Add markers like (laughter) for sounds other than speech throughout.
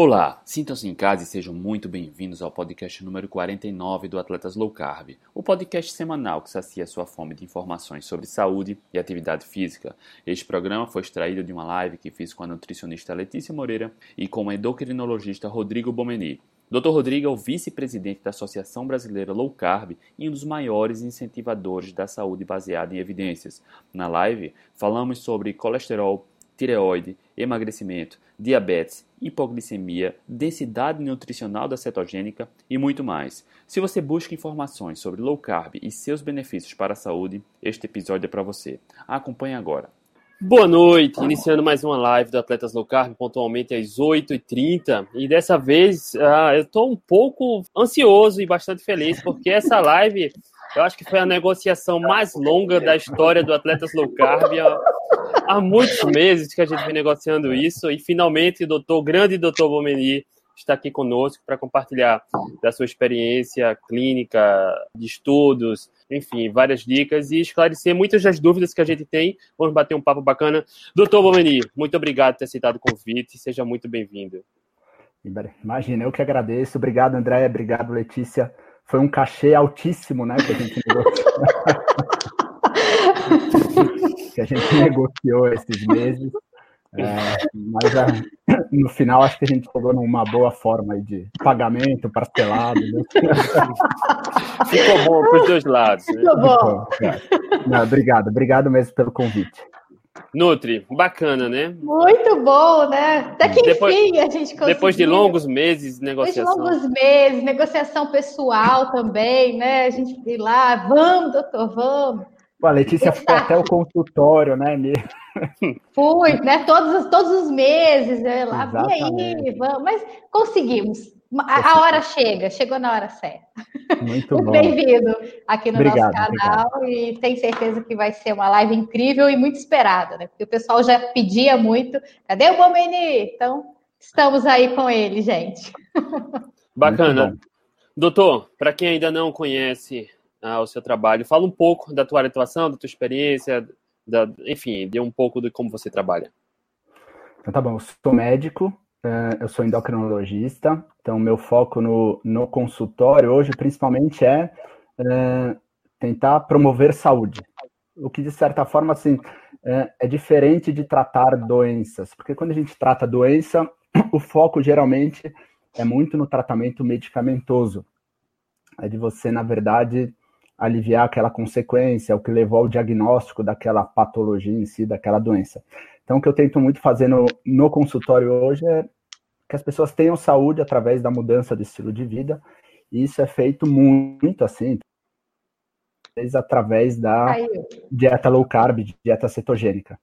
Olá, sintam-se em casa e sejam muito bem-vindos ao podcast número 49 do Atletas Low Carb, o podcast semanal que sacia sua fome de informações sobre saúde e atividade física. Este programa foi extraído de uma live que fiz com a nutricionista Letícia Moreira e com o endocrinologista Rodrigo Bomeni. Dr. Rodrigo é o vice-presidente da Associação Brasileira Low Carb e um dos maiores incentivadores da saúde baseada em evidências. Na live, falamos sobre colesterol, tireoide, emagrecimento, diabetes, hipoglicemia, densidade nutricional da cetogênica e muito mais. Se você busca informações sobre low carb e seus benefícios para a saúde, este episódio é para você. Acompanhe agora. Boa noite, iniciando mais uma live do Atletas Low Carb, pontualmente às 8h30. E dessa vez uh, eu estou um pouco ansioso e bastante feliz, porque essa live eu acho que foi a negociação mais longa da história do Atletas Low Carb há muitos meses que a gente vem negociando isso e finalmente o doutor, grande doutor Bomeni está aqui conosco para compartilhar da sua experiência clínica, de estudos, enfim, várias dicas e esclarecer muitas das dúvidas que a gente tem. Vamos bater um papo bacana. Doutor Bomeni, muito obrigado por ter aceitado o convite, seja muito bem-vindo. Imagina, eu que agradeço. Obrigado, André, obrigado, Letícia. Foi um cachê altíssimo, né, que a gente negociou. (laughs) que a gente (laughs) negociou esses meses. É, mas é, no final acho que a gente chegou numa boa forma de pagamento parcelado. Né? (laughs) Ficou bom para os dois lados. Né? Ficou bom. Não, obrigado, obrigado mesmo pelo convite. Nutri, bacana, né? Muito bom, né? Até que depois, enfim a gente conseguiu. Depois de longos meses de negociação. Depois de longos meses, negociação pessoal também, né? A gente ir lá, vamos, doutor, vamos. A Letícia foi até o consultório, né, (laughs) Fui, né? Todos, todos os meses, né, lá, e aí, vamos, mas conseguimos. A, a, hora chega, chegou na hora certa. Muito (laughs) bom. Bem-vindo aqui no obrigado, nosso canal obrigado. e tenho certeza que vai ser uma live incrível e muito esperada, né? Porque o pessoal já pedia muito. Cadê o Bomeni? Então, estamos aí com ele, gente. Bacana. Doutor, para quem ainda não conhece ao seu trabalho. Fala um pouco da tua atuação, da tua experiência, da, enfim, de um pouco de como você trabalha. Então tá bom, eu sou médico, é, eu sou endocrinologista, então meu foco no, no consultório hoje principalmente é, é tentar promover saúde. O que de certa forma assim é, é diferente de tratar doenças, porque quando a gente trata doença, (clears throat) o foco geralmente é muito no tratamento medicamentoso. É de você, na verdade, aliviar aquela consequência, o que levou ao diagnóstico daquela patologia em si, daquela doença. Então, o que eu tento muito fazer no, no consultório hoje é que as pessoas tenham saúde através da mudança de estilo de vida, e isso é feito muito assim, através da dieta low carb, dieta cetogênica.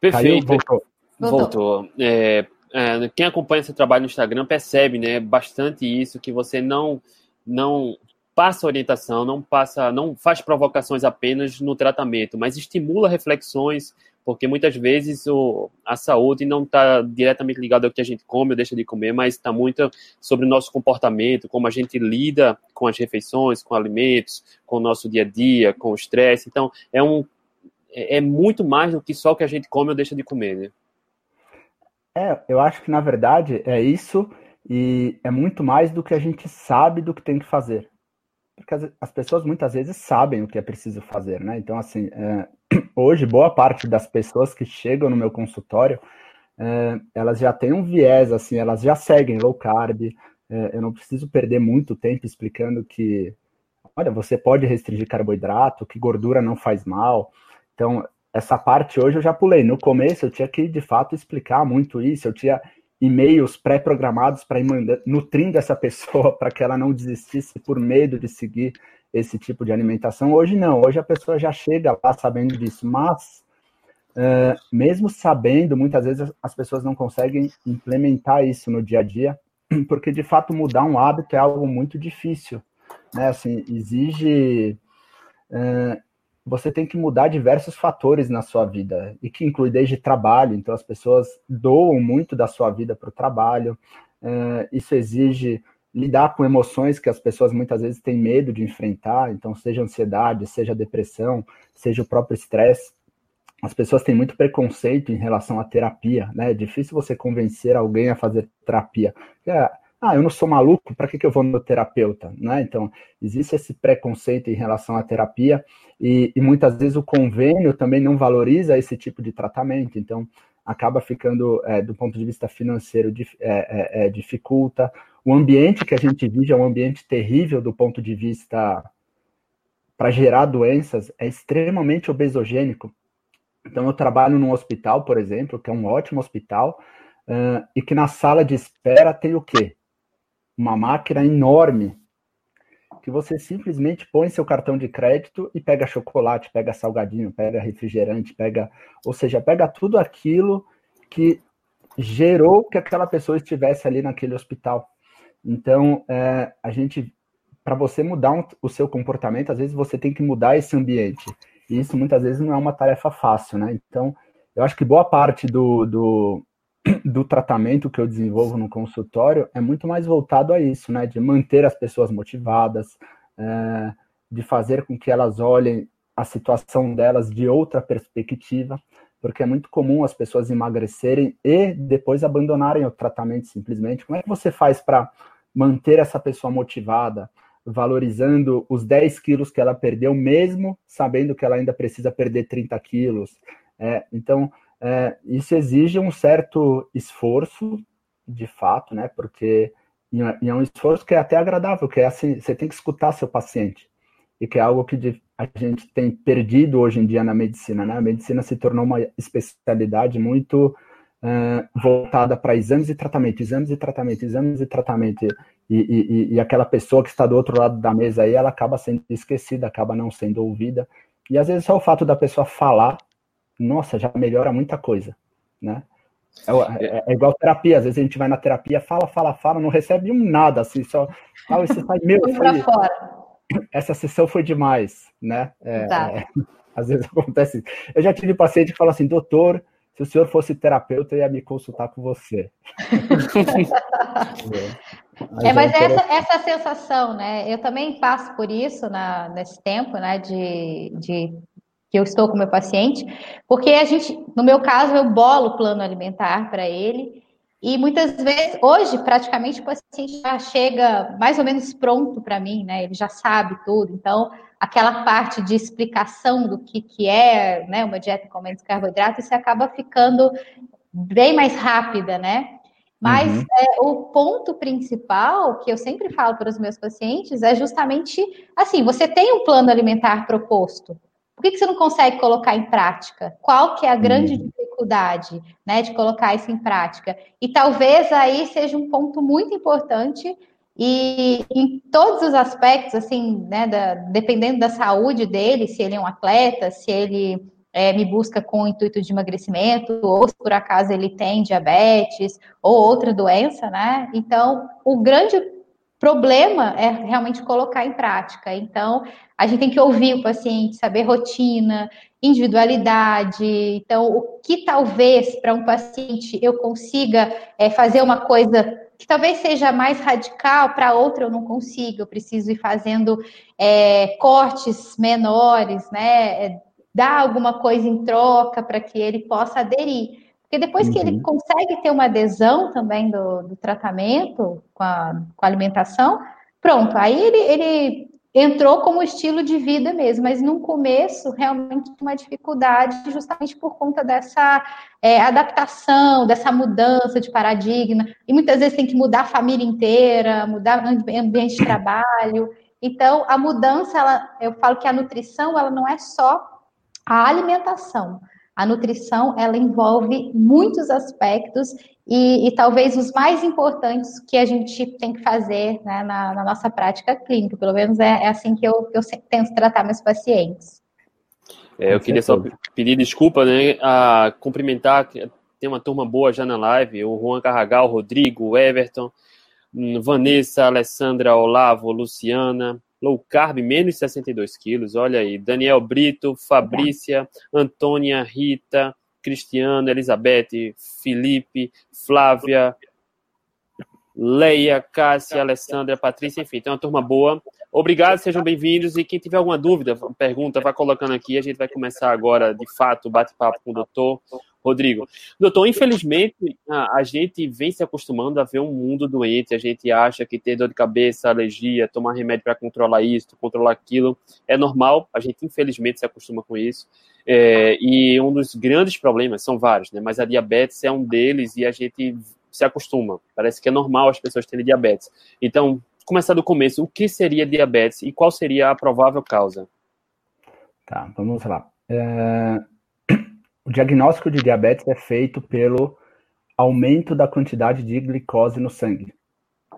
Perfeito. Caiu, voltou. Voltou. É, é, quem acompanha esse trabalho no Instagram percebe, né, bastante isso, que você não não passa orientação, não passa, não faz provocações apenas no tratamento, mas estimula reflexões, porque muitas vezes o, a saúde não está diretamente ligada ao que a gente come ou deixa de comer, mas está muito sobre o nosso comportamento, como a gente lida com as refeições, com alimentos, com o nosso dia a dia, com o estresse. Então, é um é, é muito mais do que só o que a gente come ou deixa de comer, né? É, eu acho que na verdade é isso e é muito mais do que a gente sabe do que tem que fazer porque as, as, pessoas muitas vezes sabem o que é preciso fazer, né? Então, assim, é, (clears throat) hoje, boa parte das pessoas que chegam no meu consultório, é, elas já têm um viés, assim, elas já seguem low carb, é, eu não preciso perder muito tempo explicando que, olha, você pode restringir carboidrato, que gordura não faz mal. Então, essa parte hoje eu já pulei. No começo eu tinha que, de fato, explicar muito isso, eu tinha e-mails pré-programados para ir nutrindo essa pessoa (laughs) para que ela não desistisse por medo de seguir esse tipo de alimentação. Hoje não, hoje a pessoa já chega lá sabendo disso, mas uh, mesmo sabendo, muitas vezes as pessoas não conseguem implementar isso no dia a dia, (clears throat) porque de fato mudar um hábito é algo muito difícil, né? Assim, exige uh, você tem que mudar diversos fatores na sua vida, e que inclui desde trabalho, então as pessoas doam muito da sua vida para o trabalho, uh, isso exige lidar com emoções que as pessoas muitas vezes têm medo de enfrentar, então seja ansiedade, seja depressão, seja o próprio estresse. as pessoas têm muito preconceito em relação à terapia, né? É difícil você convencer alguém a fazer terapia. É, ah, eu não sou maluco, para que, que eu vou no terapeuta? Né? Então, existe esse preconceito em relação à terapia e, e, muitas vezes o convênio também não valoriza esse tipo de tratamento, então acaba ficando, é, do ponto de vista financeiro, é, é, é, dificulta. O ambiente que a gente vive é um ambiente terrível do ponto de vista para gerar doenças, é extremamente obesogênico. Então, eu trabalho num hospital, por exemplo, que é um ótimo hospital, uh, e que na sala de espera tem o quê? Uma máquina enorme que você simplesmente põe seu cartão de crédito e pega chocolate, pega salgadinho, pega refrigerante, pega, ou seja, pega tudo aquilo que gerou que aquela pessoa estivesse ali naquele hospital. Então, é, a gente, para você mudar um, o seu comportamento, às vezes você tem que mudar esse ambiente. E isso muitas vezes não é uma tarefa fácil, né? Então, eu acho que boa parte do, do, do tratamento que eu desenvolvo no consultório é muito mais voltado a isso, né? De manter as pessoas motivadas, é, de fazer com que elas olhem a situação delas de outra perspectiva, porque é muito comum as pessoas emagrecerem e depois abandonarem o tratamento simplesmente. Como é que você faz para manter essa pessoa motivada, valorizando os 10 quilos que ela perdeu, mesmo sabendo que ela ainda precisa perder 30 quilos? É, então, é, isso exige um certo esforço, de fato, né? Porque e é um esforço que é até agradável, que é assim, você tem que escutar seu paciente, e que é algo que a gente tem perdido hoje em dia na medicina, né? A medicina se tornou uma especialidade muito é, voltada para exames e tratamento, exames e tratamento, exames e tratamento, e, e, e, aquela pessoa que está do outro lado da mesa aí, ela acaba sendo esquecida, acaba não sendo ouvida, e às vezes só o fato da pessoa falar nossa, já melhora muita coisa, né? É, é, é, igual terapia, às vezes a gente vai na terapia, fala, fala, fala, não recebe um nada, assim, só fala e você sai, meu, foi, essa sessão foi demais, né? É, é, (laughs) às vezes acontece. Eu já tive paciente que fala assim, doutor, se o senhor fosse terapeuta, eu ia me consultar com você. (laughs) é, mas é essa, essa sensação, né? Eu também passo por isso na, nesse tempo, né? De, de que eu estou com meu paciente, porque a gente, no meu caso, eu bolo o plano alimentar para ele, e muitas vezes, hoje, praticamente o paciente já chega mais ou menos pronto para mim, né? Ele já sabe tudo, então aquela parte de explicação do que, que é né, uma dieta com menos carboidrato, isso acaba ficando bem mais rápida, né? Mas uhum. é, o ponto principal que eu sempre falo para os meus pacientes é justamente assim: você tem um plano alimentar proposto, por que, que você não consegue colocar em prática? Qual que é a grande hum. dificuldade né, de colocar isso em prática? E talvez aí seja um ponto muito importante e em todos os aspectos, assim, né, da, dependendo da saúde dele, se ele é um atleta, se ele é, me busca com o intuito de emagrecimento, ou se por acaso ele tem diabetes ou outra doença, né? Então, o grande problema é realmente colocar em prática. Então, a gente tem que ouvir o paciente, saber rotina, individualidade. Então, o que talvez para um paciente eu consiga é, fazer uma coisa que talvez seja mais radical, para outra eu não consigo, eu preciso ir fazendo é, cortes menores, né? É, dar alguma coisa em troca para que ele possa aderir. Porque depois uhum. que ele uhum. consegue ter uma adesão também do, do tratamento com a, com a, alimentação, pronto, aí ele, ele entrou como estilo de vida mesmo, mas no começo realmente uma dificuldade justamente por conta dessa é, adaptação, dessa mudança de paradigma, e muitas vezes tem que mudar a família inteira, mudar o ambiente de trabalho. Então, a mudança, ela, eu falo que a nutrição, ela não é só a alimentação, a nutrição ela envolve muitos aspectos e, e, talvez os mais importantes que a gente tem que fazer né, na, na, nossa prática clínica. Pelo menos é, é assim que eu, que eu tento tratar meus pacientes. É, eu queria só pedir desculpa, né? A cumprimentar, tem uma turma boa já na live, o Juan Carragal, o Rodrigo, o Everton, Vanessa, Alessandra, Olavo, Luciana, low carb, menos 62 quilos, olha aí. Daniel Brito, Fabrícia, Antônia, Rita, Cristiano, Elizabeth, Felipe, Flávia, Leia, Cássia, Alessandra, Patrícia, enfim, tem uma turma boa. Obrigado, sejam bem-vindos. E quem tiver alguma dúvida, pergunta, vai colocando aqui. A gente vai começar agora, de fato, o bate-papo com o doutor Rodrigo. Doutor, infelizmente, a, gente vem se acostumando a ver um mundo doente. A gente acha que ter dor de cabeça, alergia, tomar remédio para controlar isso, controlar aquilo, é normal. A gente, infelizmente, se acostuma com isso. É, e um dos grandes problemas, são vários, né? Mas a diabetes é um deles e a gente se acostuma. Parece que é normal as pessoas terem diabetes. Então, começar do começo, o que seria diabetes e qual seria a provável causa? Tá, vamos lá. É... O diagnóstico de diabetes é feito pelo aumento da quantidade de glicose no sangue,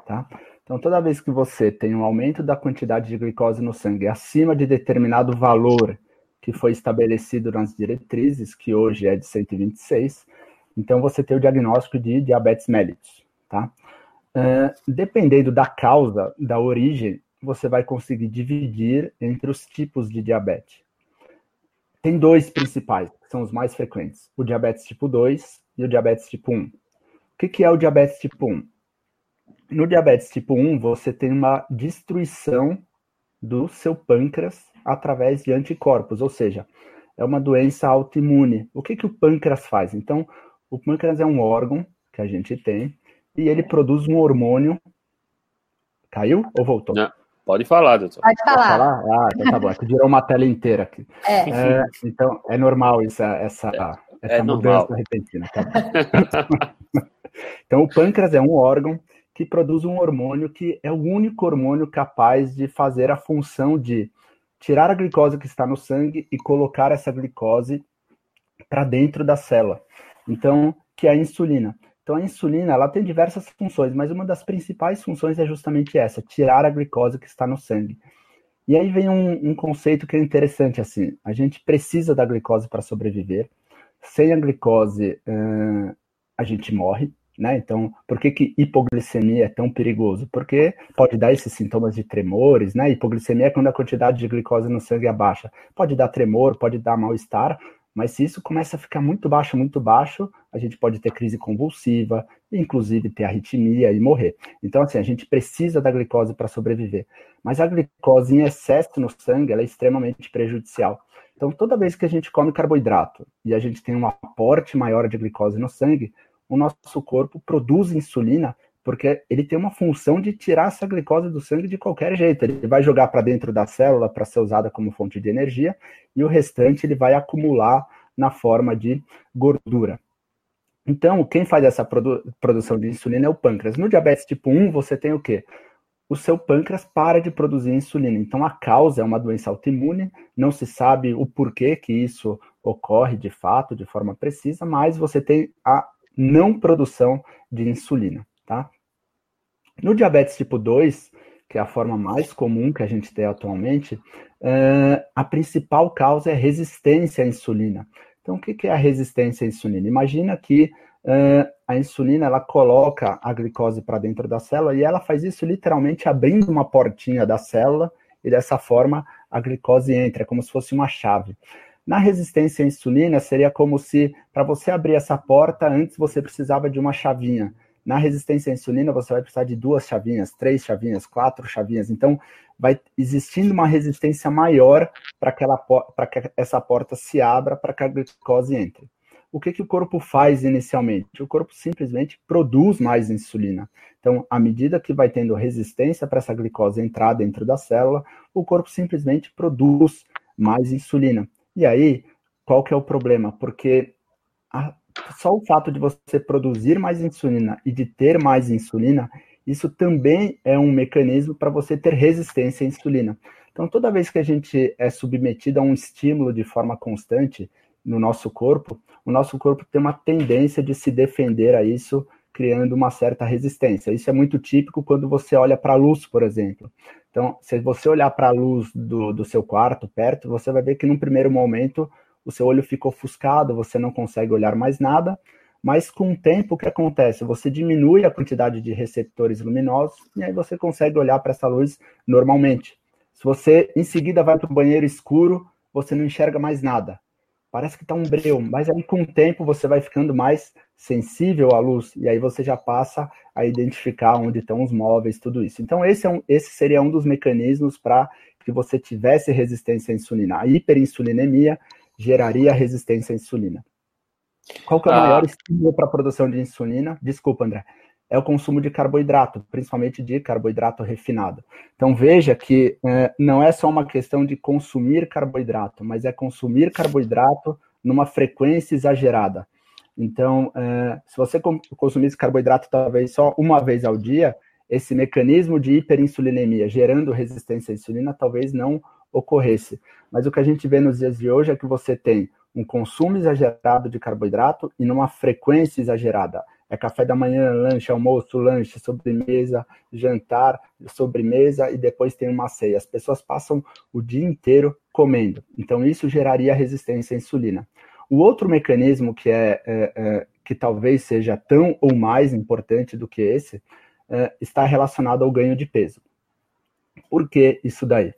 tá? Então, toda vez que você tem um aumento da quantidade de glicose no sangue acima de determinado valor que foi estabelecido nas diretrizes, que hoje é de 126, então você tem o diagnóstico de diabetes mellitus, tá? Uh, dependendo da causa, da origem, você vai conseguir dividir entre os tipos de diabetes. Tem dois principais, que são os mais frequentes: o diabetes tipo 2 e o diabetes tipo 1. O que, que é o diabetes tipo 1? No diabetes tipo 1, você tem uma destruição do seu pâncreas através de anticorpos, ou seja, é uma doença autoimune. O que, que o pâncreas faz? Então, o pâncreas é um órgão que a gente tem e ele produz um hormônio. Caiu ou voltou? Não, pode falar, doutor. Pode falar. Pode falar? Ah, então tá bom. É que virou uma tela inteira aqui. É. é então, é normal isso, essa, é, essa é mudança normal. repentina. Tá (laughs) então, o pâncreas é um órgão que produz um hormônio que é o único hormônio capaz de fazer a função de tirar a glicose que está no sangue e colocar essa glicose para dentro da célula. Então, que é a insulina. Então, a insulina ela tem diversas funções, mas uma das principais funções é justamente essa: tirar a glicose que está no sangue. E aí vem um, um conceito que é interessante assim: a gente precisa da glicose para sobreviver. Sem a glicose, a gente morre. Né? Então, por que, que hipoglicemia é tão perigoso? Porque pode dar esses sintomas de tremores, né? Hipoglicemia é quando a quantidade de glicose no sangue é baixa. Pode dar tremor, pode dar mal-estar, mas se isso começa a ficar muito baixo, muito baixo, a gente pode ter crise convulsiva, inclusive ter arritmia e morrer. Então, assim, a gente precisa da glicose para sobreviver. Mas a glicose em excesso no sangue é extremamente prejudicial. Então, toda vez que a gente come carboidrato e a gente tem um aporte maior de glicose no sangue, o nosso corpo produz insulina porque ele tem uma função de tirar essa glicose do sangue de qualquer jeito. Ele vai jogar para dentro da célula para ser usada como fonte de energia e o restante ele vai acumular na forma de gordura. Então, quem faz essa produ produção de insulina é o pâncreas. No diabetes tipo 1, você tem o quê? O seu pâncreas para de produzir insulina. Então, a causa é uma doença autoimune, não se sabe o porquê que isso ocorre de fato, de forma precisa, mas você tem a não produção de insulina, tá? No diabetes tipo 2, que é a forma mais comum que a gente tem atualmente, uh, a principal causa é resistência à insulina. Então, o que é a resistência à insulina? Imagina que uh, a insulina ela coloca a glicose para dentro da célula e ela faz isso literalmente abrindo uma portinha da célula e dessa forma a glicose entra, é como se fosse uma chave. Na resistência à insulina, seria como se para você abrir essa porta, antes você precisava de uma chavinha. Na resistência à insulina, você vai precisar de duas chavinhas, três chavinhas, quatro chavinhas. Então, vai existindo uma resistência maior para que, que essa porta se abra, para que a glicose entre. O que, que o corpo faz inicialmente? O corpo simplesmente produz mais insulina. Então, à medida que vai tendo resistência para essa glicose entrar dentro da célula, o corpo simplesmente produz mais insulina. E aí, qual que é o problema? Porque a, só o fato de você produzir mais insulina e de ter mais insulina, isso também é um mecanismo para você ter resistência à insulina. Então, toda vez que a gente é submetido a um estímulo de forma constante no nosso corpo, o nosso corpo tem uma tendência de se defender a isso, criando uma certa resistência. Isso é muito típico quando você olha para a luz, por exemplo. Então, se você olhar para a luz do, do seu quarto, perto, você vai ver que num primeiro momento o seu olho fica ofuscado, você não consegue olhar mais nada, mas com o tempo o que acontece? Você diminui a quantidade de receptores luminosos e aí você consegue olhar para essa luz normalmente. Se você em seguida vai para o banheiro escuro, você não enxerga mais nada. parece que está um breu, mas aí com o tempo você vai ficando mais sensível à luz, e aí você já passa a identificar onde estão os móveis, tudo isso. Então, esse, é um, esse seria um dos mecanismos para que você tivesse resistência à insulina. A hiperinsulinemia geraria resistência à insulina. Qual que é o ah. maior estímulo para a produção de insulina? Desculpa, André. É o consumo de carboidrato, principalmente de carboidrato refinado. Então veja que é, não é só uma questão de consumir carboidrato, mas é consumir carboidrato numa frequência exagerada. Então, é, se você consumisse carboidrato talvez só uma vez ao dia, esse mecanismo de hiperinsulinemia gerando resistência à insulina talvez não ocorresse. Mas o que a gente vê nos dias de hoje é que você tem um consumo exagerado de carboidrato e numa frequência exagerada. É café da manhã, lanche, almoço, lanche, sobremesa, jantar, sobremesa e depois tem uma ceia. As pessoas passam o dia inteiro comendo. Então isso geraria resistência à insulina. O outro mecanismo que é, é, é que talvez seja tão ou mais importante do que esse é, está relacionado ao ganho de peso. Por que isso daí?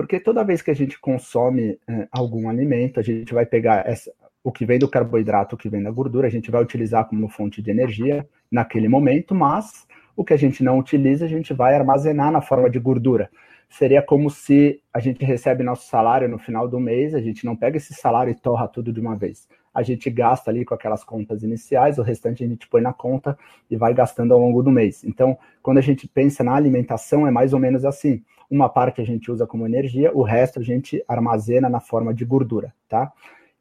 Porque toda vez que a gente consome é, algum alimento, a gente vai pegar essa, o que vem do carboidrato, o que vem da gordura, a gente vai utilizar como fonte de energia naquele momento, mas o que a gente não utiliza, a gente vai armazenar na forma de gordura. Seria como se a gente recebe nosso salário no final do mês, a gente não pega esse salário e torra tudo de uma vez. A gente gasta ali com aquelas contas iniciais, o restante a gente põe na conta e vai gastando ao longo do mês. Então, quando a gente pensa na alimentação, é mais ou menos assim. Uma parte a gente usa como energia, o resto a gente armazena na forma de gordura, tá?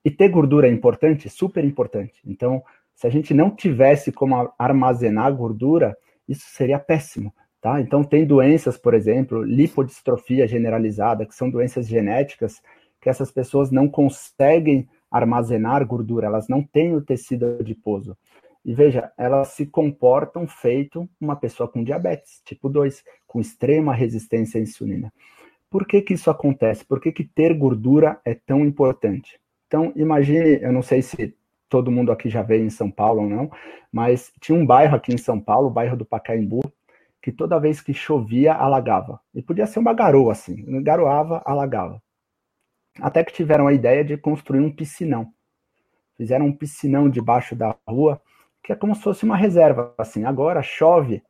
E ter gordura é importante? Super importante. Então, se a gente não tivesse como armazenar gordura, isso seria péssimo. Tá? Então, tem doenças, por exemplo, lipodistrofia generalizada, que são doenças genéticas, que essas pessoas não conseguem armazenar gordura, elas não têm o tecido adiposo. E veja, elas se comportam feito uma pessoa com diabetes, tipo 2, com extrema resistência à insulina. Por que, que isso acontece? Por que, que ter gordura é tão importante? Então, imagine, eu não sei se todo mundo aqui já veio em São Paulo ou não, mas tinha um bairro aqui em São Paulo, o bairro do Pacaembu, que toda vez que chovia, alagava. E podia ser uma garoa, assim. Garoava, alagava. Até que tiveram a ideia de construir um piscinão. Fizeram um piscinão debaixo da rua, que é como se fosse uma reserva, assim. Agora chove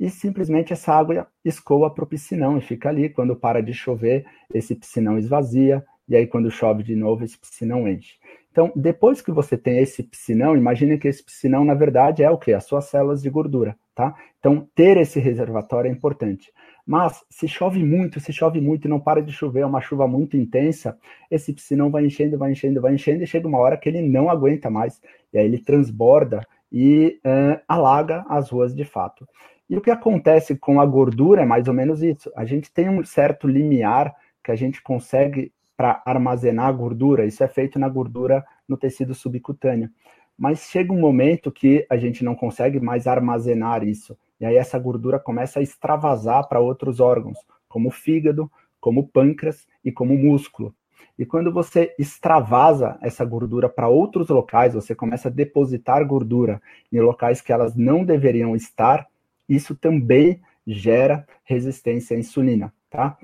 e simplesmente essa água escoa para o piscinão e fica ali. Quando para de chover, esse piscinão esvazia, e aí quando chove de novo, esse piscinão enche. Então, depois que você tem esse piscinão, imagine que esse piscinão, na verdade, é o quê? As suas células de gordura, tá? Então, ter esse reservatório é importante. Mas, se chove muito, se chove muito e não para de chover, é uma chuva muito intensa, esse piscinão vai enchendo, vai enchendo, vai enchendo, e chega uma hora que ele não aguenta mais, e aí ele transborda e uh, alaga as ruas de fato. E o que acontece com a gordura é mais ou menos isso. A gente tem um certo limiar que a gente consegue para armazenar gordura, isso é feito na gordura no tecido subcutâneo. Mas chega um momento que a gente não consegue mais armazenar isso, e aí essa gordura começa a extravasar para outros órgãos, como o fígado, como o pâncreas e como o músculo. E quando você extravasa essa gordura para outros locais, você começa a depositar gordura em locais que elas não deveriam estar, isso também gera resistência à insulina, tá?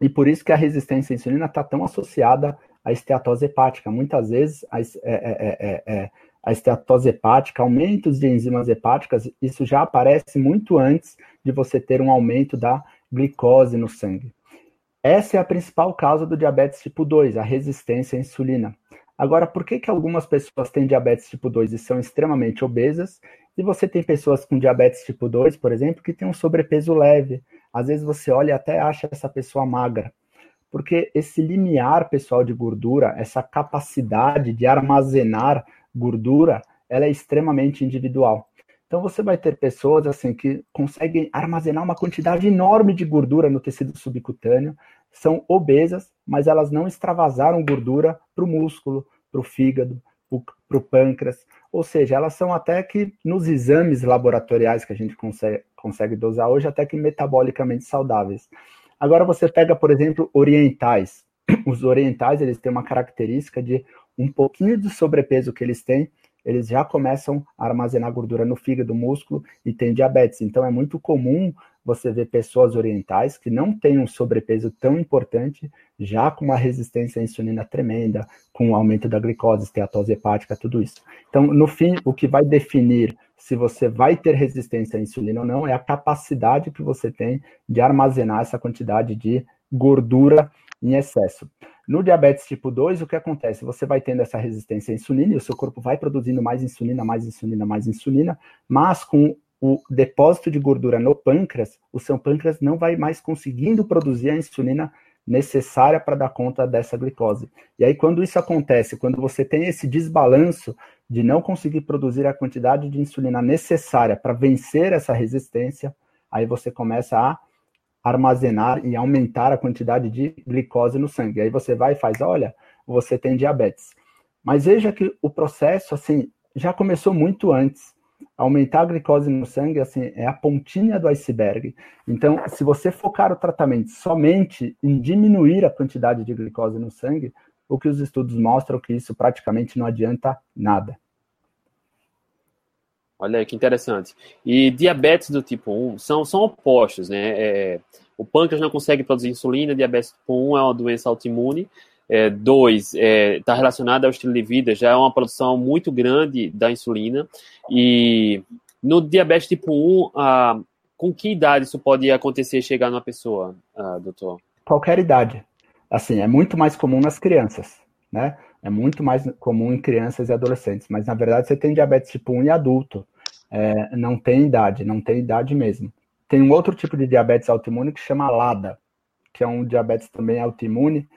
E por isso que a resistência à insulina está tão associada à esteatose hepática. Muitas vezes a, é, é, é, a esteatose hepática, aumentos de enzimas hepáticas, isso já aparece muito antes de você ter um aumento da glicose no sangue. Essa é a principal causa do diabetes tipo 2, a resistência à insulina. Agora, por que, que algumas pessoas têm diabetes tipo 2 e são extremamente obesas, e você tem pessoas com diabetes tipo 2, por exemplo, que têm um sobrepeso leve, às vezes você olha e até acha essa pessoa magra. Porque esse limiar pessoal de gordura, essa capacidade de armazenar gordura, ela é extremamente individual. Então você vai ter pessoas assim que conseguem armazenar uma quantidade enorme de gordura no tecido subcutâneo, são obesas, mas elas não extravasaram gordura para o músculo, para o fígado, para o pâncreas. Ou seja, elas são até que nos exames laboratoriais que a gente consegue, consegue dosar hoje, até que metabolicamente saudáveis. Agora você pega, por exemplo, orientais. (clears throat) Os orientais, eles têm uma característica de um pouquinho de sobrepeso que eles têm, eles já começam a armazenar gordura no fígado, músculo e tem diabetes. Então é muito comum você ver pessoas orientais que não têm um sobrepeso tão importante, já com uma resistência à insulina tremenda, com o aumento da glicose, esteatose hepática, tudo isso. Então, no fim, o que vai definir se você vai ter resistência à insulina ou não é a capacidade que você tem de armazenar essa quantidade de gordura em excesso. No diabetes tipo 2, o que acontece? Você vai tendo essa resistência à insulina e o seu corpo vai produzindo mais insulina, mais insulina, mais insulina, mas com o depósito de gordura no pâncreas, o seu pâncreas não vai mais conseguindo produzir a insulina necessária para dar conta dessa glicose. E aí, quando isso acontece, quando você tem esse desbalanço de não conseguir produzir a quantidade de insulina necessária para vencer essa resistência, aí você começa a armazenar e aumentar a quantidade de glicose no sangue. Aí você vai e faz, olha, você tem diabetes. Mas veja que o processo, assim, já começou muito antes aumentar a glicose no sangue assim, é a pontinha do iceberg. Então, se você focar o tratamento somente em diminuir a quantidade de glicose no sangue, o que os estudos mostram é que isso praticamente não adianta nada. Olha que interessante. E diabetes do tipo 1 são, são opostos, né? É, o pâncreas não consegue produzir insulina, diabetes tipo 1 é uma doença autoimune, é, dois, está é, tá relacionado ao estilo de vida, já é uma produção muito grande da insulina. E no diabetes tipo 1, ah, com que idade isso pode acontecer chegar numa pessoa, ah, doutor? Qualquer idade. Assim, é muito mais comum nas crianças, né? É muito mais comum em crianças e adolescentes, mas na verdade você tem diabetes tipo 1 em adulto. É, não tem idade, não tem idade mesmo. Tem um outro tipo de diabetes autoimune que chama LADA, que é um diabetes também autoimune,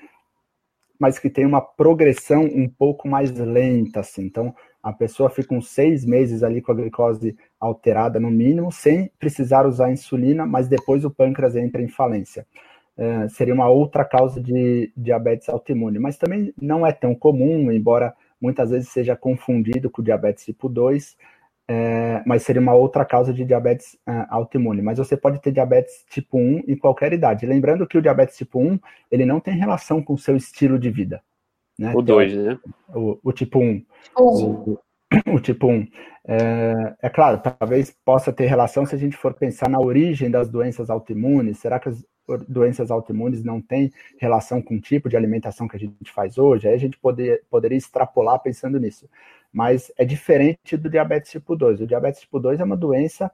mas que tem uma progressão um pouco mais lenta, assim. Então, a pessoa fica uns seis meses ali com a glicose alterada no mínimo, sem precisar usar insulina, mas depois o pâncreas entra em falência. Uh, seria uma outra causa de diabetes autoimune, mas também não é tão comum, embora muitas vezes seja confundido com diabetes tipo 2 é, mas seria uma outra causa de diabetes uh, autoimune. Mas você pode ter diabetes tipo 1 em qualquer idade. Lembrando que o diabetes tipo 1, ele não tem relação com o seu estilo de vida. Né? O 2, né? O, o, tipo 1. O, o, tipo 1. É, é, claro, talvez possa ter relação se a gente for pensar na origem das doenças autoimunes. Será que as doenças autoimunes não têm relação com o tipo de alimentação que a gente faz hoje? Aí a gente poder, poderia extrapolar pensando nisso mas é diferente do diabetes tipo 2. O diabetes tipo 2 é uma doença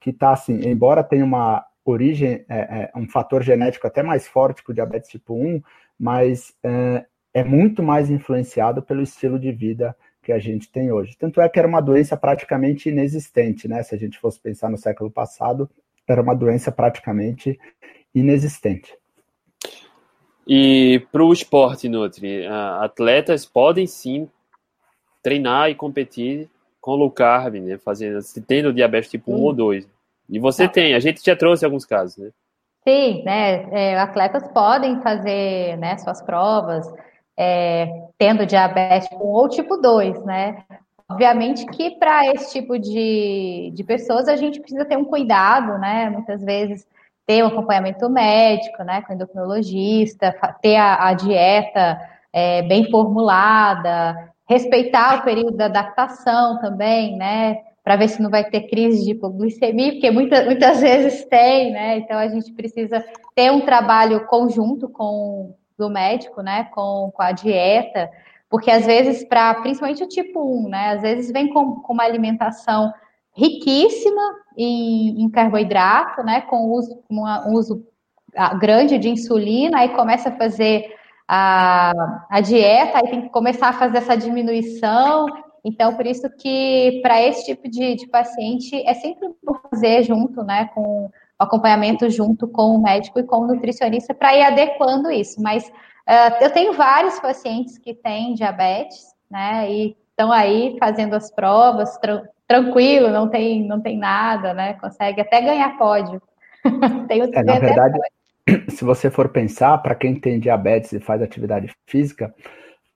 que está assim, embora tenha uma origem, é, é, um fator genético até mais forte que o diabetes tipo 1, mas é, é muito mais influenciado pelo estilo de vida que a gente tem hoje. Tanto é que era uma doença praticamente inexistente, né? Se a gente fosse pensar no século passado, era uma doença praticamente inexistente. E para o esporte, Nutri, atletas podem sim treinar e competir com low carb, né? Fazendo, tendo diabetes tipo Sim. 1 ou 2. E você tem, a gente já trouxe alguns casos, né? Sim, né? É, atletas podem fazer né, suas provas é, tendo diabetes tipo 1 ou tipo 2, né? Obviamente que para esse tipo de, de pessoas a gente precisa ter um cuidado, né? Muitas vezes ter um acompanhamento médico, né? Com endocrinologista, ter a, a dieta é, bem formulada, respeitar o período da adaptação também, né? Para ver se não vai ter crise de hipoglicemia, porque muita, muitas (laughs) vezes tem, né? Então a gente precisa ter um trabalho conjunto com o médico, né? Com, com a dieta, porque às vezes, para principalmente o tipo 1, né? Às vezes vem com, com uma alimentação riquíssima em, em carboidrato, né? Com uso, uma, um uso grande de insulina, aí começa a fazer a, a dieta, aí tem que começar a fazer essa diminuição. Então, por isso que para esse tipo de, de paciente é sempre bom fazer junto, né, com o acompanhamento junto com o médico e com o nutricionista para ir adequando isso. Mas uh, eu tenho vários pacientes que têm diabetes, né, e estão aí fazendo as provas, tra tranquilo, não tem, não tem nada, né, consegue até ganhar pódio. (laughs) tem é, na verdade, se você for pensar, para quem tem diabetes e faz atividade física,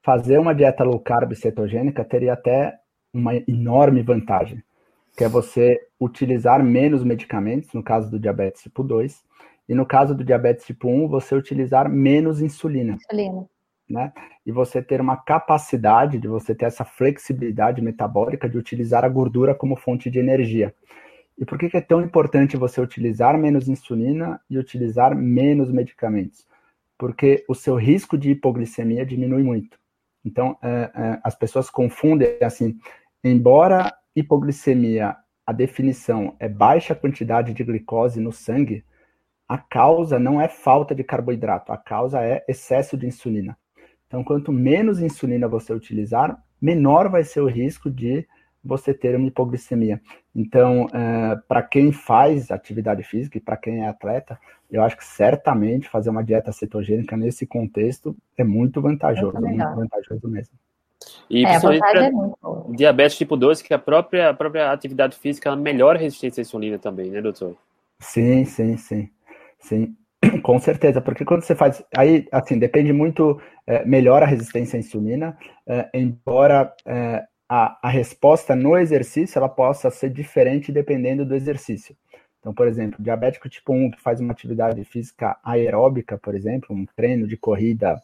fazer uma dieta low carb cetogênica teria até uma enorme vantagem, que é você utilizar menos medicamentos, no caso do diabetes tipo 2, e no caso do diabetes tipo 1, você utilizar menos insulina. Insulina. né? E você ter uma capacidade de você ter essa flexibilidade metabólica de utilizar a gordura como fonte de energia. E por que, que é tão importante você utilizar menos insulina e utilizar menos medicamentos? Porque o seu risco de hipoglicemia diminui muito. Então, é, é, as pessoas confundem assim, embora hipoglicemia, a definição é baixa quantidade de glicose no sangue, a causa não é falta de carboidrato, a causa é excesso de insulina. Então, quanto menos insulina você utilizar, menor vai ser o risco de você ter uma hipoglicemia. Então, é, para quem faz atividade física e para quem é atleta, eu acho que certamente fazer uma dieta cetogênica nesse contexto é muito vantajoso, é muito vantajoso mesmo. E é, principalmente é diabetes tipo 2, que a própria, a própria atividade física ela melhora a resistência à insulina também, né, doutor? Sim, sim, sim. Sim, (clears throat) com certeza, porque quando você faz. Aí, assim, depende muito. É, melhora a resistência à insulina, é, embora é, a, a resposta no exercício ela possa ser diferente dependendo do exercício. Então, por exemplo, diabético tipo 1 que faz uma atividade física aeróbica, por exemplo, um treino de corrida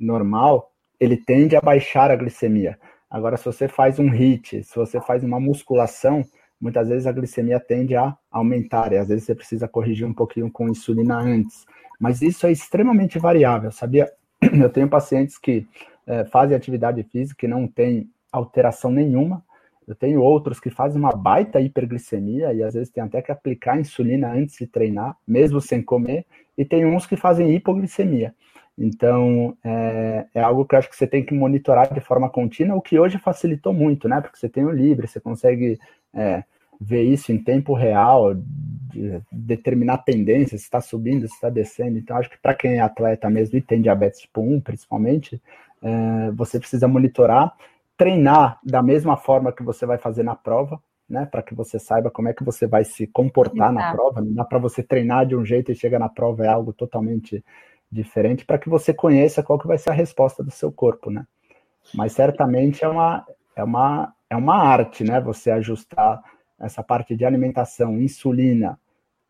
normal, ele tende a baixar a glicemia. Agora, se você faz um HIIT, se você faz uma musculação, muitas vezes a glicemia tende a aumentar, e às vezes você precisa corrigir um pouquinho com insulina antes. Mas isso é extremamente variável, sabia? (clears throat) Eu tenho pacientes que é, fazem atividade física e não tem alteração nenhuma. Eu tenho outros que fazem uma baita hiperglicemia e às vezes tem até que aplicar insulina antes de treinar, mesmo sem comer. E tem uns que fazem hipoglicemia. Então, é, é, algo que eu acho que você tem que monitorar de forma contínua, o que hoje facilitou muito, né? Porque você tem o Libre, você consegue é, ver isso em tempo real, de, determinar tendência, se está subindo, se está descendo. Então, acho que para quem é atleta mesmo e tem diabetes tipo 1, principalmente, é, você precisa monitorar, treinar da mesma forma que você vai fazer na prova, né, para que você saiba como é que você vai se comportar Exato. na prova. Não dá para você treinar de um jeito e chegar na prova é algo totalmente diferente para que você conheça qual que vai ser a resposta do seu corpo, né? Mas certamente é uma é uma é uma arte, né? Você ajustar essa parte de alimentação, insulina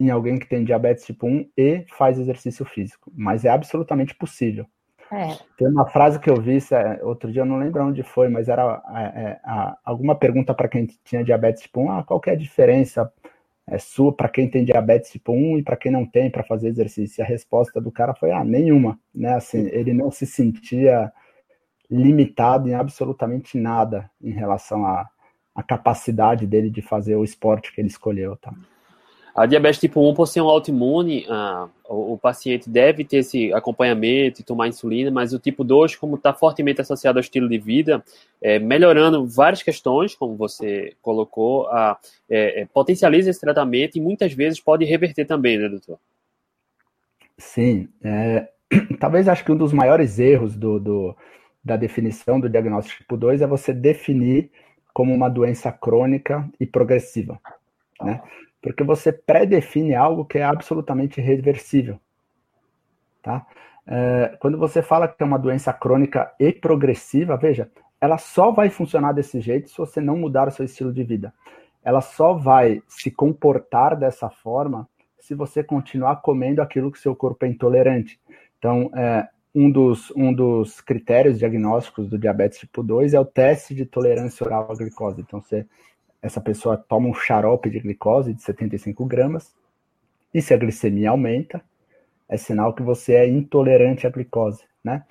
em alguém que tem diabetes tipo 1 e faz exercício físico, mas é absolutamente possível. É. Tem uma frase que eu vi, é, outro dia eu não lembro onde foi, mas era é, é, alguma pergunta para quem tinha diabetes tipo 1, ah, qual é a diferença é sua para quem tem diabetes tipo 1 e para quem não tem para fazer exercício. E a resposta do cara foi: ah, nenhuma, né? Assim, ele não se sentia limitado em absolutamente nada em relação à, à capacidade dele de fazer o esporte que ele escolheu, tá? A diabetes tipo 1, por ser um autoimune, ah, o, o, paciente deve ter esse acompanhamento e tomar insulina, mas o tipo 2, como está fortemente associado ao estilo de vida, é, melhorando várias questões, como você colocou, é, é, potencializa esse tratamento e muitas vezes pode reverter também, né, doutor? Sim. É, (clears throat) talvez acho que um dos maiores erros do, do, da definição do diagnóstico tipo 2 é você definir como uma doença crônica e progressiva, né? Porque você pré-define algo que é absolutamente reversível. Tá? É, quando você fala que é uma doença crônica e progressiva, veja, ela só vai funcionar desse jeito se você não mudar o seu estilo de vida. Ela só vai se comportar dessa forma se você continuar comendo aquilo que seu corpo é intolerante. Então, é, um, dos, um dos critérios diagnósticos do diabetes tipo 2 é o teste de tolerância oral à glicose. Então, você essa pessoa toma um xarope de glicose de 75 gramas, e se a glicemia aumenta, é sinal que você é intolerante à glicose, né?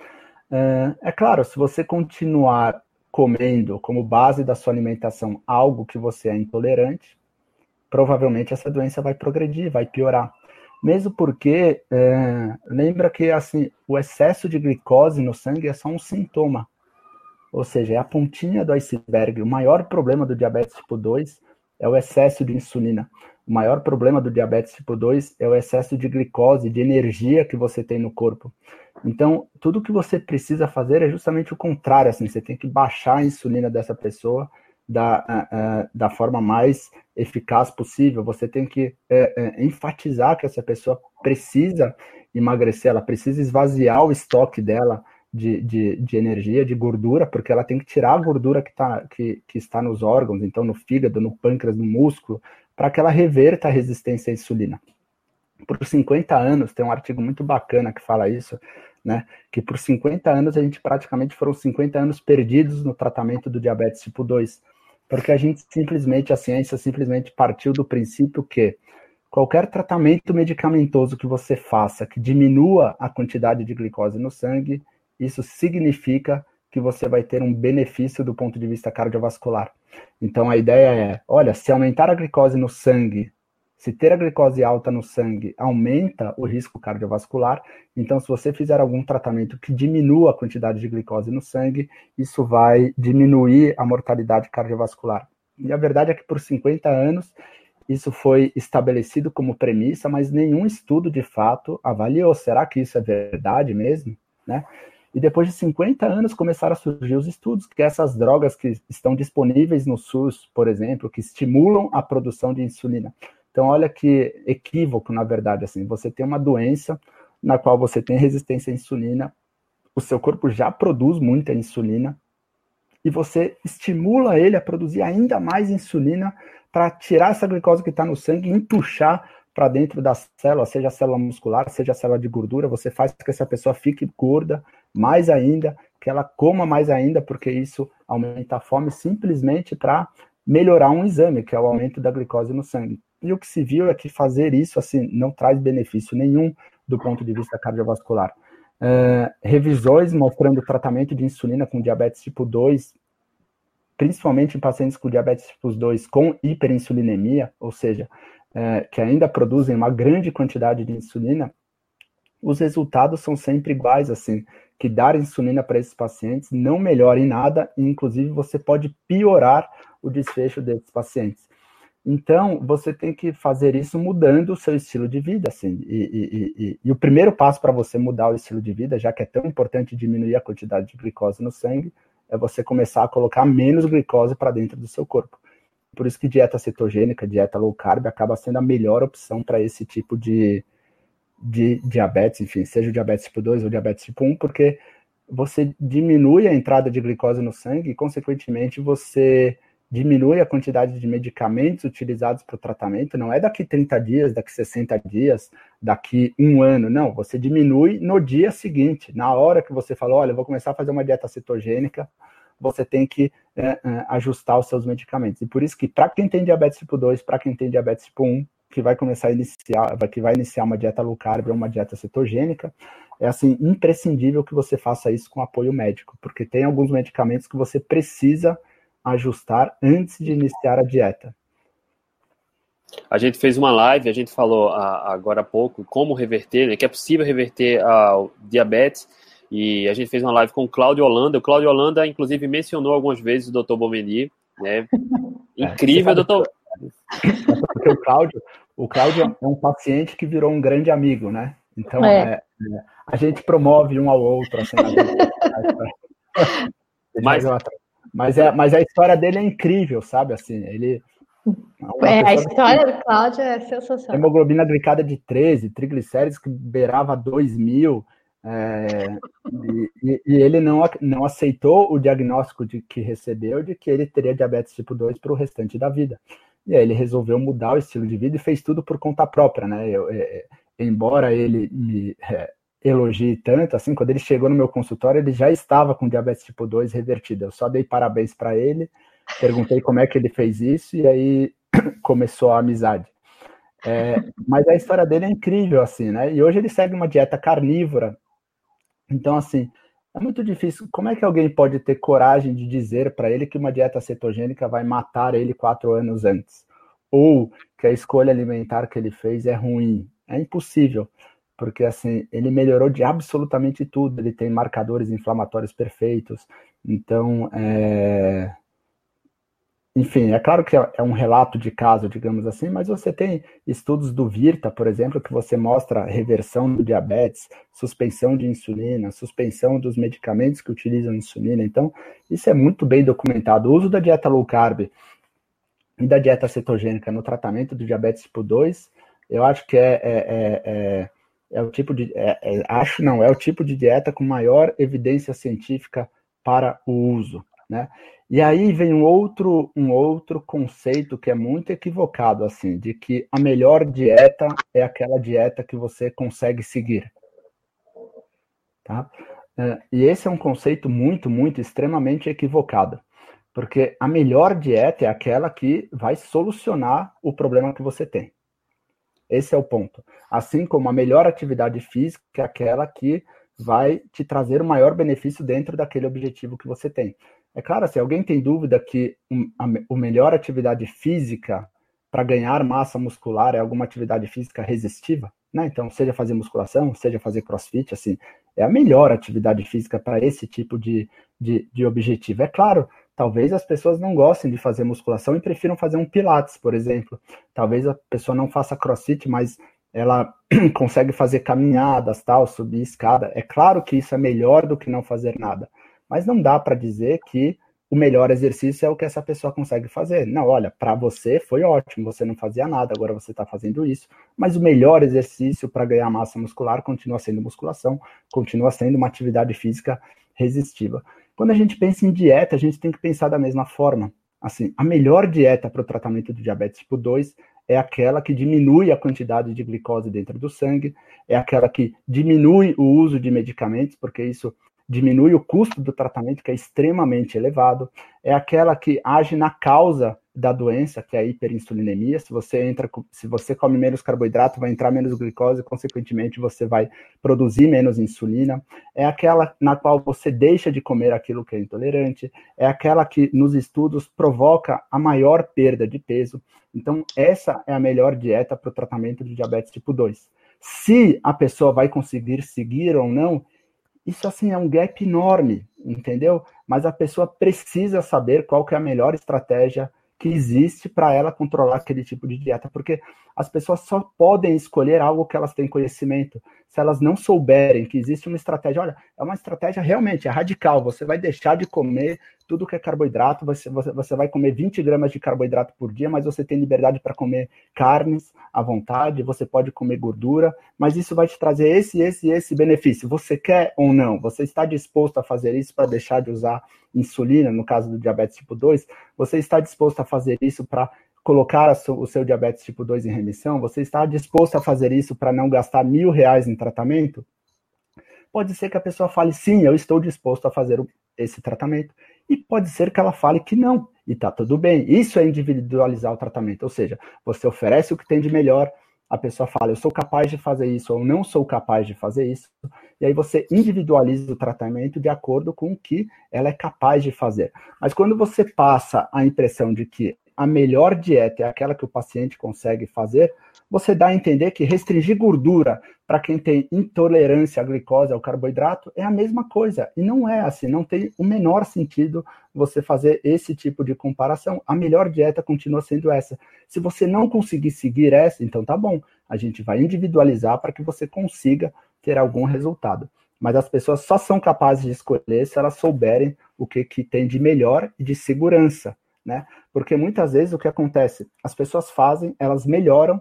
É claro, se você continuar comendo como base da sua alimentação algo que você é intolerante, provavelmente essa doença vai progredir, vai piorar. Mesmo porque, é, lembra que assim, o excesso de glicose no sangue é só um sintoma. Ou seja, é a pontinha do iceberg. O maior problema do diabetes tipo 2 é o excesso de insulina. O maior problema do diabetes tipo 2 é o excesso de glicose, de energia que você tem no corpo. Então, tudo que você precisa fazer é justamente o contrário. Assim, você tem que baixar a insulina dessa pessoa da, uh, uh, da forma mais eficaz possível. Você tem que uh, enfatizar que essa pessoa precisa emagrecer, ela precisa esvaziar o estoque dela de, de, de, energia, de gordura, porque ela tem que tirar a gordura que, tá, que, que está nos órgãos, então no fígado, no pâncreas, no músculo, para que ela reverta a resistência à insulina. Por 50 anos, tem um artigo muito bacana que fala isso, né? Que por 50 anos a gente praticamente foram 50 anos perdidos no tratamento do diabetes tipo 2, porque a gente simplesmente, a ciência simplesmente partiu do princípio que qualquer tratamento medicamentoso que você faça que diminua a quantidade de glicose no sangue, isso significa que você vai ter um benefício do ponto de vista cardiovascular. Então a ideia é, olha, se aumentar a glicose no sangue se ter a glicose alta no sangue aumenta o risco cardiovascular, então se você fizer algum tratamento que diminua a quantidade de glicose no sangue, isso vai diminuir a mortalidade cardiovascular. E a verdade é que por 50 anos isso foi estabelecido como premissa, mas nenhum estudo de fato avaliou. Será que isso é verdade mesmo? Né? E depois de 50 anos começaram a surgir os estudos que essas drogas que estão disponíveis no SUS, por exemplo, que estimulam a produção de insulina, então, olha que equívoco, na verdade, assim, você tem uma doença na qual você tem resistência à insulina, o seu corpo já produz muita insulina, e você estimula ele a produzir ainda mais insulina para tirar essa glicose que está no sangue e empuxar para dentro da célula, seja a célula muscular, seja a célula de gordura, você faz com que essa pessoa fique gorda mais ainda, que ela coma mais ainda, porque isso aumenta a fome simplesmente para melhorar um exame, que é o aumento da glicose no sangue. E o que se viu é que fazer isso assim não traz benefício nenhum do ponto de vista cardiovascular. Uh, revisões mostrando tratamento de insulina com diabetes tipo 2, principalmente em pacientes com diabetes tipo 2 com hiperinsulinemia, ou seja, uh, que ainda produzem uma grande quantidade de insulina, os resultados são sempre iguais, assim, que dar insulina para esses pacientes não melhora em nada, e inclusive você pode piorar o desfecho desses pacientes. Então, você tem que fazer isso mudando o seu estilo de vida, assim. E, e, e, e o primeiro passo para você mudar o estilo de vida, já que é tão importante diminuir a quantidade de glicose no sangue, é você começar a colocar menos glicose para dentro do seu corpo. Por isso que dieta cetogênica, dieta low carb, acaba sendo a melhor opção para esse tipo de, de diabetes, enfim, seja o diabetes tipo 2 ou diabetes tipo 1, porque você diminui a entrada de glicose no sangue e, consequentemente, você diminui a quantidade de medicamentos utilizados para o tratamento, não é daqui 30 dias, daqui 60 dias, daqui um ano, não, você diminui no dia seguinte, na hora que você falou, olha, vou começar a fazer uma dieta cetogênica, você tem que é, ajustar os seus medicamentos. E por isso que para quem tem diabetes tipo 2, para quem tem diabetes tipo 1, que vai começar a iniciar, que vai iniciar uma dieta low carb ou uma dieta cetogênica, é assim imprescindível que você faça isso com apoio médico, porque tem alguns medicamentos que você precisa ajustar antes de iniciar a dieta? A gente fez uma live, a gente falou agora há pouco como reverter, né, que é possível reverter o diabetes, e a gente fez uma live com o Cláudio Holanda. O Cláudio Holanda, inclusive, mencionou algumas vezes o Dr. Bomeni, né? (laughs) É, Incrível, é, doutor. Porque o Cláudio, o Cláudio é um paciente que virou um grande amigo, né? Então, é. É, é a gente promove um ao outro. Assim, Mas, mas, é, mas a história dele é incrível, sabe? Assim, ele. É, a história do Cláudio é sensacional. Hemoglobina glicada de 13, triglicéridos que beirava 2 mil. É, e, e, ele não, não aceitou o diagnóstico de que recebeu de que ele teria diabetes tipo 2 para o restante da vida. E aí ele resolveu mudar o estilo de vida e fez tudo por conta própria, né? Eu, é, embora ele me é, elogie tanto, assim, quando ele chegou no meu consultório, ele já estava com diabetes tipo 2 revertida. Eu só dei parabéns para ele, perguntei como é que ele fez isso e aí (coughs) começou a amizade. É, mas a história dele é incrível, assim, né? E hoje ele segue uma dieta carnívora. Então, assim, é muito difícil. Como é que alguém pode ter coragem de dizer para ele que uma dieta cetogênica vai matar ele quatro anos antes? Ou que a escolha alimentar que ele fez é ruim? É impossível porque assim ele melhorou de absolutamente tudo. Ele tem marcadores inflamatórios perfeitos. Então, é... enfim, é claro que é, é um relato de caso, digamos assim, mas você tem estudos do Virta, por exemplo, que você mostra reversão do diabetes, suspensão de insulina, suspensão dos medicamentos que utilizam insulina. Então, isso é muito bem documentado. O uso da dieta low carb e da dieta cetogênica no tratamento do diabetes tipo 2, eu acho que é, é, é, é é o tipo de. É, acho não, é o tipo de dieta com maior evidência científica para o uso. Né? E aí vem um outro, um outro conceito que é muito equivocado, assim, de que a melhor dieta é aquela dieta que você consegue seguir. tá? É, e esse é um conceito muito, muito, extremamente equivocado. Porque a melhor dieta é aquela que vai solucionar o problema que você tem. Esse é o ponto. Assim como a melhor atividade física é aquela que vai te trazer o maior benefício dentro daquele objetivo que você tem. É claro, se alguém tem dúvida que a, a melhor atividade física para ganhar massa muscular é alguma atividade física resistiva, né? Então, seja fazer musculação, seja fazer crossfit, assim, é a melhor atividade física para esse tipo de, de, de objetivo. É claro, talvez as pessoas não gostem de fazer musculação e prefiram fazer um pilates, por exemplo. Talvez a pessoa não faça crossfit, mas ela (clears throat) consegue fazer caminhadas, tal, subir escada. É claro que isso é melhor do que não fazer nada, mas não dá para dizer que o melhor exercício é o que essa pessoa consegue fazer. Não, olha, para você foi ótimo, você não fazia nada, agora você está fazendo isso, mas o melhor exercício para ganhar massa muscular continua sendo musculação, continua sendo uma atividade física resistiva. Quando a gente pensa em dieta, a gente tem que pensar da mesma forma. Assim, a melhor dieta para o tratamento do diabetes tipo 2 é aquela que diminui a quantidade de glicose dentro do sangue, é aquela que diminui o uso de medicamentos, porque isso diminui o custo do tratamento, que é extremamente elevado, é aquela que age na causa da doença, que é a hiperinsulinemia. Se você entra, se você come menos carboidrato, vai entrar menos glicose, consequentemente você vai produzir menos insulina. É aquela na qual você deixa de comer aquilo que é intolerante. É aquela que nos estudos provoca a maior perda de peso. Então, essa é a melhor dieta para o tratamento de diabetes tipo 2. Se a pessoa vai conseguir seguir ou não, isso assim é um gap enorme, entendeu? Mas a pessoa precisa saber qual que é a melhor estratégia que existe para ela controlar aquele tipo de dieta, porque as pessoas só podem escolher algo que elas têm conhecimento. Se elas não souberem que existe uma estratégia, olha, é uma estratégia realmente é radical. Você vai deixar de comer tudo que é carboidrato, você, você, você vai comer 20 gramas de carboidrato por dia, mas você tem liberdade para comer carnes à vontade, você pode comer gordura, mas isso vai te trazer esse, esse, esse benefício. Você quer ou não? Você está disposto a fazer isso para deixar de usar insulina, no caso do diabetes tipo 2? Você está disposto a fazer isso para colocar o seu diabetes tipo 2 em remissão? Você está disposto a fazer isso para não gastar mil reais em tratamento? Pode ser que a pessoa fale, sim, eu estou disposto a fazer esse tratamento. E pode ser que ela fale que não, e tá tudo bem. Isso é individualizar o tratamento, ou seja, você oferece o que tem de melhor, a pessoa fala, eu sou capaz de fazer isso ou não sou capaz de fazer isso, e aí você individualiza o tratamento de acordo com o que ela é capaz de fazer. Mas quando você passa a impressão de que a melhor dieta é aquela que o paciente consegue fazer, você dá a entender que restringir gordura para quem tem intolerância à glicose, ao carboidrato, é a mesma coisa. E não é assim, não tem o menor sentido você fazer esse tipo de comparação. A melhor dieta continua sendo essa. Se você não conseguir seguir essa, então tá bom. A gente vai individualizar para que você consiga ter algum resultado. Mas as pessoas só são capazes de escolher se elas souberem o que, que tem de melhor e de segurança né? Porque muitas vezes o que acontece, as pessoas fazem, elas melhoram,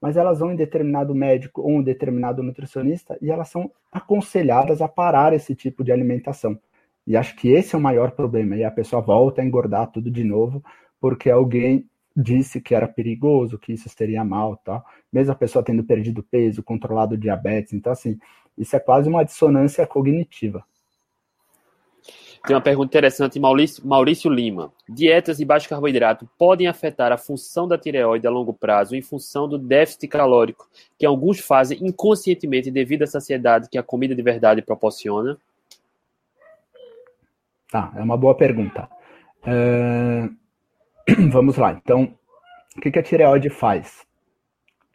mas elas vão em determinado médico ou um determinado nutricionista e elas são aconselhadas a parar esse tipo de alimentação. E acho que esse é o maior problema. E a pessoa volta a engordar tudo de novo porque alguém disse que era perigoso, que isso seria mal, tá? Mesmo a pessoa tendo perdido peso, controlado diabetes, então assim, isso é quase uma dissonância cognitiva. Tem uma pergunta interessante, Maurício, Maurício Lima. Dietas de baixo carboidrato podem afetar a função da tireoide a longo prazo em função do déficit calórico, que alguns fazem inconscientemente devido à saciedade que a comida de verdade proporciona? Tá, é uma boa pergunta. Uh, (clears throat) vamos lá. Então, o que, que a tireoide faz?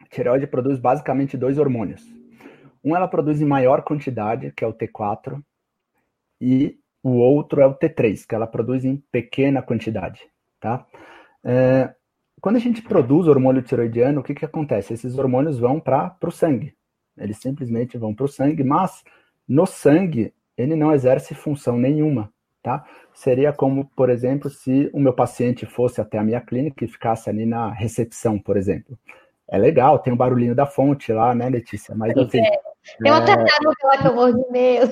A tireoide produz basicamente dois hormônios. Um ela produz em maior quantidade, que é o T4, e o outro é o T3, que ela produz em pequena quantidade, tá? É, quando a gente produz hormônio tiroidiano, o que, que acontece? Esses hormônios vão para o sangue. Eles simplesmente vão para o sangue, mas no sangue ele não exerce função nenhuma, tá? Seria como, por exemplo, se o meu paciente fosse até a minha clínica e ficasse ali na recepção, por exemplo. É legal, tem o um barulhinho da fonte lá, né, Letícia? Mas assim, é. Tem uma tartaruga lá que eu morro de medo.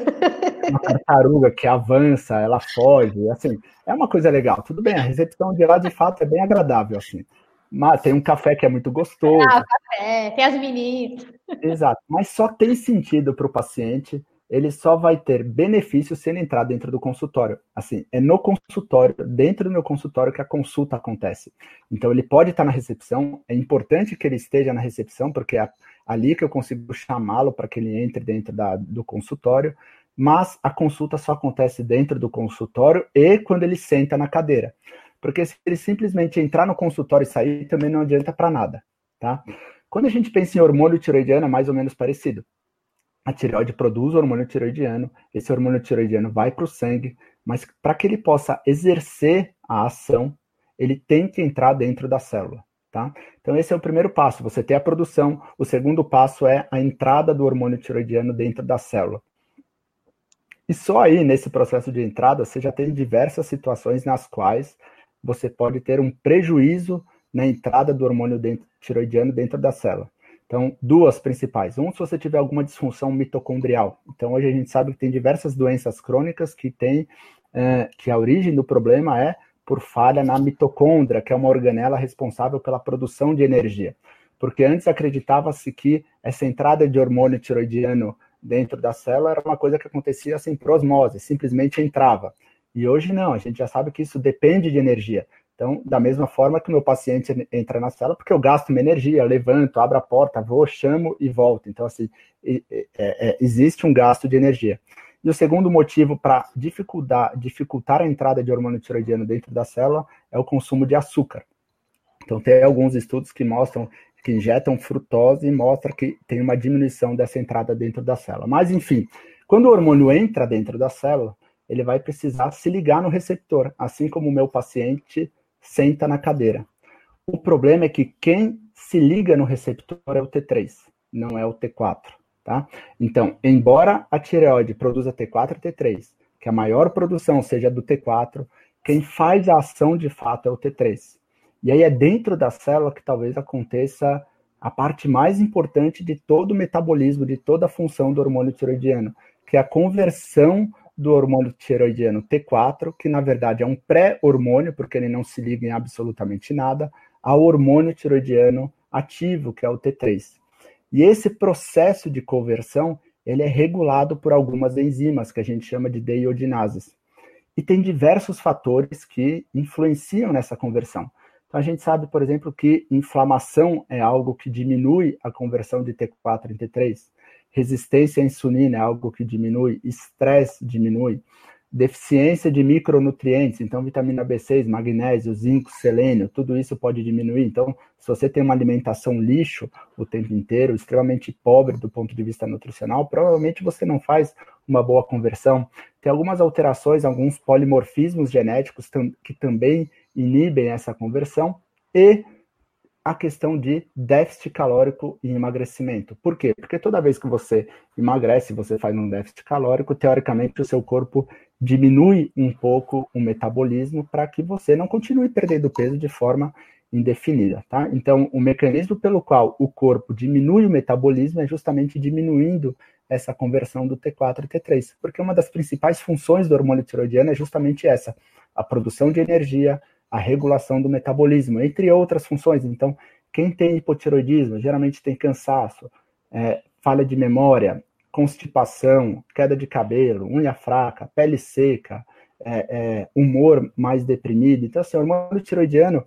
Uma tartaruga que avança, ela foge, assim, é uma coisa legal. Tudo bem, a recepção de lá de fato é bem agradável, assim. Mas tem um café que é muito gostoso. Ah, café, tem as meninas. Exato, mas só tem sentido para o paciente ele só vai ter benefício se ele entrar dentro do consultório. Assim, é no consultório, dentro do meu consultório, que a consulta acontece. Então, ele pode estar na recepção, é importante que ele esteja na recepção, porque é ali que eu consigo chamá-lo para que ele entre dentro da, do consultório, mas a consulta só acontece dentro do consultório e quando ele senta na cadeira. Porque se ele simplesmente entrar no consultório e sair, também não adianta para nada, tá? Quando a gente pensa em hormônio tiroidiano, é mais ou menos parecido a tireoide produz hormônio tiroidiano, esse hormônio tiroidiano vai para o sangue, mas para que ele possa exercer a ação, ele tem que entrar dentro da célula. Tá? Então, esse é o primeiro passo, você ter a produção. O segundo passo é a entrada do hormônio tiroidiano dentro da célula. E só aí, nesse processo de entrada, você já tem diversas situações nas quais você pode ter um prejuízo na entrada do hormônio dentro, tiroidiano dentro da célula. Então, duas principais. Um, se você tiver alguma disfunção mitocondrial. Então, hoje a gente sabe que tem diversas doenças crônicas que tem, é, que a origem do problema é por falha na mitocôndria, que é uma organela responsável pela produção de energia. Porque antes acreditava-se que essa entrada de hormônio tiroidiano dentro da célula era uma coisa que acontecia sem prosmose, simplesmente entrava. E hoje não, a gente já sabe que isso depende de energia. Então, da mesma forma que o meu paciente entra na cela, porque eu gasto minha energia, levanto, abro a porta, vou, chamo e volto. Então, assim, é, é, existe um gasto de energia. E o segundo motivo para dificultar, dificultar a entrada de hormônio tiroidiano dentro da célula é o consumo de açúcar. Então, tem alguns estudos que mostram que injetam frutose e mostra que tem uma diminuição dessa entrada dentro da célula. Mas, enfim, quando o hormônio entra dentro da célula, ele vai precisar se ligar no receptor, assim como o meu paciente senta na cadeira. O problema é que quem se liga no receptor é o T3, não é o T4, tá? Então, embora a tireoide produza T4 e T3, que a maior produção seja do T4, quem faz a ação de fato é o T3. E aí é dentro da célula que talvez aconteça a parte mais importante de todo o metabolismo, de toda a função do hormônio tiroidiano, que é a conversão do hormônio tiroidiano T4, que na verdade é um pré-hormônio, porque ele não se liga em absolutamente nada, ao hormônio tiroidiano ativo, que é o T3. E esse processo de conversão, ele é regulado por algumas enzimas, que a gente chama de deiodinases. E tem diversos fatores que influenciam nessa conversão. Então a gente sabe, por exemplo, que inflamação é algo que diminui a conversão de T4 em T3 resistência à insulina é algo que diminui, estresse diminui, deficiência de micronutrientes, então vitamina B6, magnésio, zinco, selênio, tudo isso pode diminuir. Então, se você tem uma alimentação lixo o tempo inteiro, extremamente pobre do ponto de vista nutricional, provavelmente você não faz uma boa conversão. Tem algumas alterações, alguns polimorfismos genéticos que também inibem essa conversão e a questão de déficit calórico e emagrecimento. Por quê? Porque toda vez que você emagrece, você faz um déficit calórico, teoricamente o seu corpo diminui um pouco o metabolismo para que você não continue perdendo peso de forma indefinida, tá? Então, o mecanismo pelo qual o corpo diminui o metabolismo é justamente diminuindo essa conversão do T4 e T3, porque uma das principais funções do hormônio tiroidiano é justamente essa, a produção de energia, a regulação do metabolismo, entre outras funções. Então, quem tem hipotiroidismo geralmente tem cansaço, é, falha de memória, constipação, queda de cabelo, unha fraca, pele seca, é, é, humor mais deprimido. Então, assim, o hormônio tiroidiano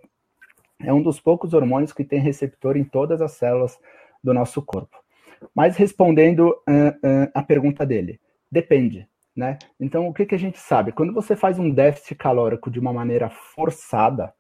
é um dos poucos hormônios que tem receptor em todas as células do nosso corpo. Mas respondendo uh, uh, a pergunta dele, depende. Né? Então, o que, que a gente sabe? Quando você faz um déficit calórico de uma maneira forçada,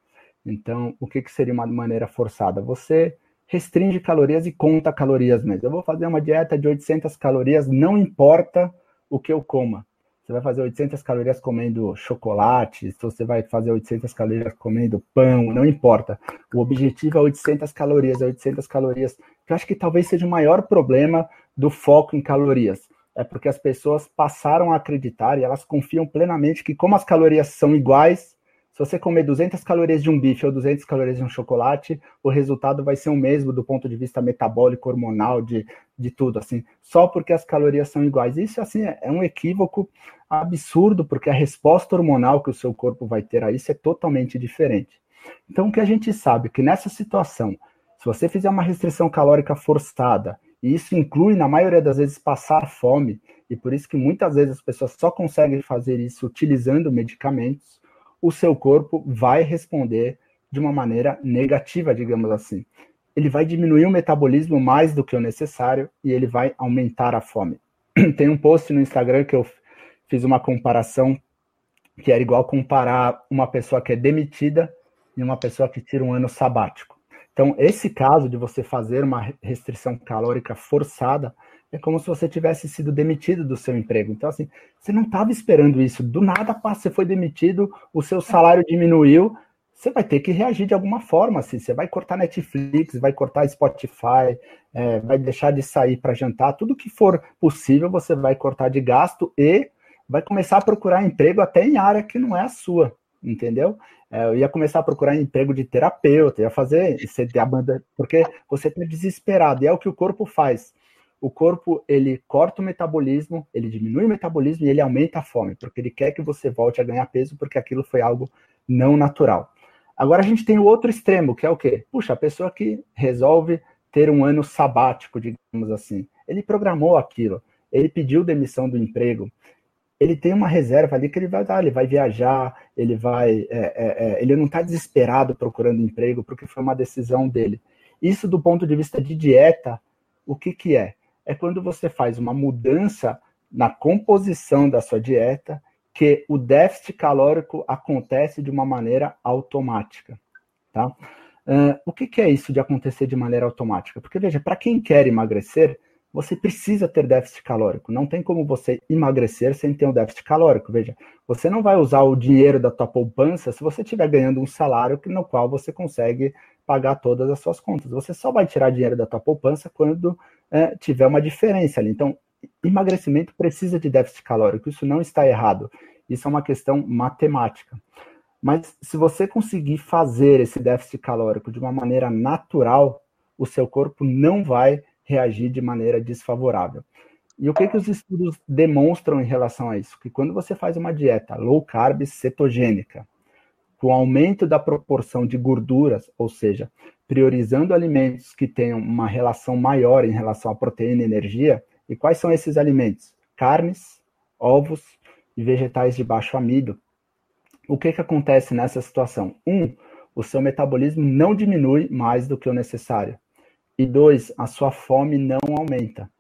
então, o que, que seria uma maneira forçada? Você restringe calorias e conta calorias mesmo. Eu vou fazer uma dieta de 800 calorias, não importa o que eu coma. Você vai fazer 800 calorias comendo chocolate, se você vai fazer 800 calorias comendo pão, não importa. O objetivo é 800 calorias, é 800 calorias. Eu acho que talvez seja o maior problema do foco em calorias é porque as pessoas passaram a acreditar e elas confiam plenamente que, como as calorias são iguais, se você comer 200 calorias de um bife ou 200 calorias de um chocolate, o resultado vai ser o mesmo do ponto de vista metabólico, hormonal, de, de tudo, assim, só porque as calorias são iguais. Isso, assim, é, é um equívoco absurdo, porque a resposta hormonal que o seu corpo vai ter a isso é totalmente diferente. Então, o que a gente sabe é que nessa situação, se você fizer uma restrição calórica forçada E isso inclui, na maioria das vezes, passar fome. E por isso que muitas vezes as pessoas só conseguem fazer isso utilizando medicamentos. O seu corpo vai responder de uma maneira negativa, digamos assim. Ele vai diminuir o metabolismo mais do que o necessário e ele vai aumentar a fome. (clears throat) Tem um post no Instagram que eu fiz uma comparação que era igual comparar uma pessoa que é demitida e uma pessoa que tira um ano sabático. Então, esse caso de você fazer uma restrição calórica forçada é como se você tivesse sido demitido do seu emprego. Então, assim, você não estava esperando isso. Do nada, você foi demitido, o seu salário diminuiu, você vai ter que reagir de alguma forma. Assim, você vai cortar Netflix, vai cortar Spotify, é, vai deixar de sair para jantar, tudo que for possível você vai cortar de gasto e vai começar a procurar emprego até em área que não é a sua, entendeu? É, eu ia começar a procurar emprego de terapeuta, ia fazer a banda, porque você está desesperado, e é o que o corpo faz. O corpo, ele corta o metabolismo, ele diminui o metabolismo e ele aumenta a fome, porque ele quer que você volte a ganhar peso, porque aquilo foi algo não natural. Agora a gente tem o outro extremo, que é o quê? Puxa, a pessoa que resolve ter um ano sabático, digamos assim. Ele programou aquilo, ele pediu demissão do emprego, ele tem uma reserva ali que ele vai dar, ele vai viajar, ele vai, é, é, é, ele não está desesperado procurando emprego porque foi uma decisão dele. Isso do ponto de vista de dieta, o que que é? É quando você faz uma mudança na composição da sua dieta, que o déficit calórico acontece de uma maneira automática, tá? Uh, o que, que é isso de acontecer de maneira automática? Porque veja, para quem quer emagrecer, você precisa ter déficit calórico. Não tem como você emagrecer sem ter um déficit calórico. Veja, você não vai usar o dinheiro da tua poupança se você estiver ganhando um salário no qual você consegue pagar todas as suas contas. Você só vai tirar dinheiro da tua poupança quando é, tiver uma diferença ali. Então, emagrecimento precisa de déficit calórico. Isso não está errado. Isso é uma questão matemática. Mas se você conseguir fazer esse déficit calórico de uma maneira natural, o seu corpo não vai reagir de maneira desfavorável. E o que, que os estudos demonstram em relação a isso? Que quando você faz uma dieta low carb cetogênica, com aumento da proporção de gorduras, ou seja, priorizando alimentos que tenham uma relação maior em relação à proteína e energia, e quais são esses alimentos? Carnes, ovos e vegetais de baixo amido. O que, que acontece nessa situação? Um, o seu metabolismo não diminui mais do que o necessário. E dois, a sua fome não aumenta,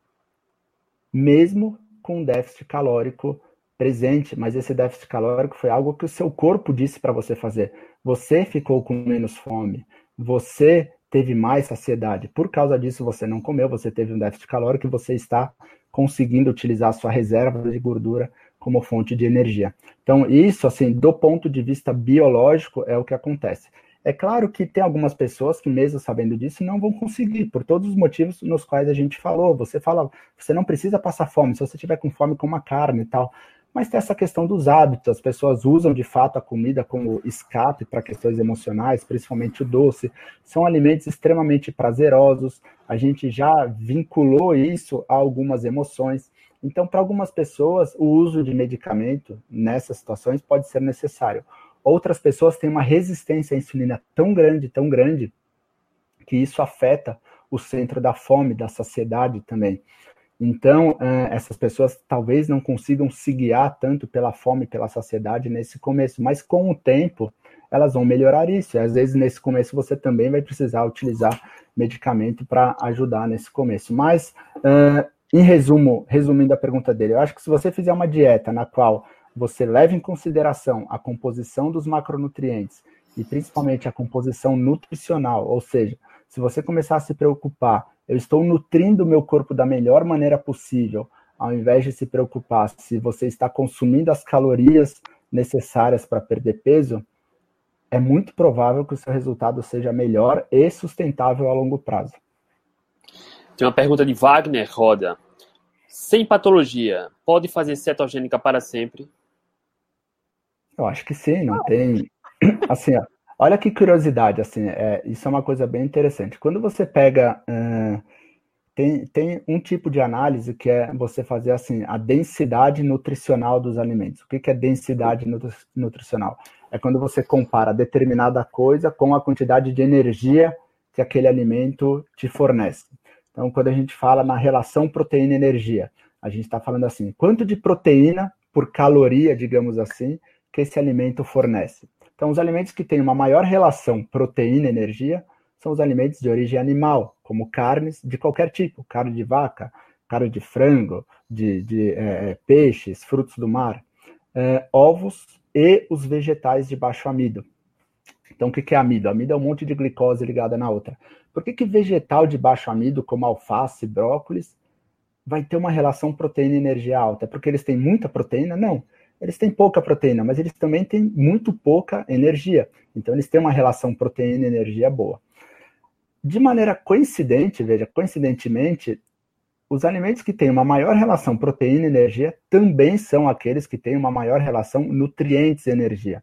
mesmo com déficit calórico presente, mas esse déficit calórico foi algo que o seu corpo disse para você fazer. Você ficou com menos fome, você teve mais saciedade. Por causa disso, você não comeu, você teve um déficit calórico e você está conseguindo utilizar a sua reserva de gordura como fonte de energia. Então, isso, assim, do ponto de vista biológico, é o que acontece. É claro que tem algumas pessoas que, mesmo sabendo disso, não vão conseguir, por todos os motivos nos quais a gente falou. Você fala, você não precisa passar fome, se você tiver com fome, coma carne e tal. Mas tem essa questão dos hábitos, as pessoas usam de fato a comida como escape para questões emocionais, principalmente o doce. São alimentos extremamente prazerosos, a gente já vinculou isso a algumas emoções. Então, para algumas pessoas, o uso de medicamento nessas situações pode ser necessário outras pessoas têm uma resistência à insulina tão grande, tão grande, que isso afeta o centro da fome, da saciedade também. Então, eh, essas pessoas talvez não consigam se guiar tanto pela fome, pela saciedade nesse começo, mas com o tempo elas vão melhorar isso. E às vezes nesse começo você também vai precisar utilizar medicamento para ajudar nesse começo. Mas, eh, em resumo, resumindo a pergunta dele, eu acho que se você fizer uma dieta na qual você leva em consideração a composição dos macronutrientes e principalmente a composição nutricional, ou seja, se você começar a se preocupar, eu estou nutrindo o meu corpo da melhor maneira possível, ao invés de se preocupar se você está consumindo as calorias necessárias para perder peso, é muito provável que o seu resultado seja melhor e sustentável a longo prazo. Tem uma pergunta de Wagner Roda. Sem patologia, pode fazer cetogênica para sempre? Eu acho que sim, não tem. (coughs) Assim, ó, olha que curiosidade, assim, é, isso é uma coisa bem interessante. Quando você pega. Uh, tem, tem um tipo de análise que é você fazer assim a densidade nutricional dos alimentos. O que, que é densidade nutricional? É quando você compara determinada coisa com a quantidade de energia que aquele alimento te fornece. Então, quando a gente fala na relação proteína-energia, a gente está falando assim, quanto de proteína por caloria, digamos assim, que esse alimento fornece. Então, os alimentos que têm uma maior relação proteína-energia são os alimentos de origem animal, como carnes de qualquer tipo, carne de vaca, carne de frango, de, de é, é peixes, frutos do mar, é, ovos e os vegetais de baixo amido. Então, o que é amido? Amido é um monte de glicose ligada na outra. Por que, que vegetal de baixo amido, como alface, brócolis, vai ter uma relação proteína-energia alta? É porque eles têm muita proteína? Não. Eles têm pouca proteína, mas eles também têm muito pouca energia. Então, eles têm uma relação proteína-energia boa. De maneira coincidente, veja, coincidentemente, os alimentos que têm uma maior relação proteína-energia também são aqueles que têm uma maior relação nutrientes-energia.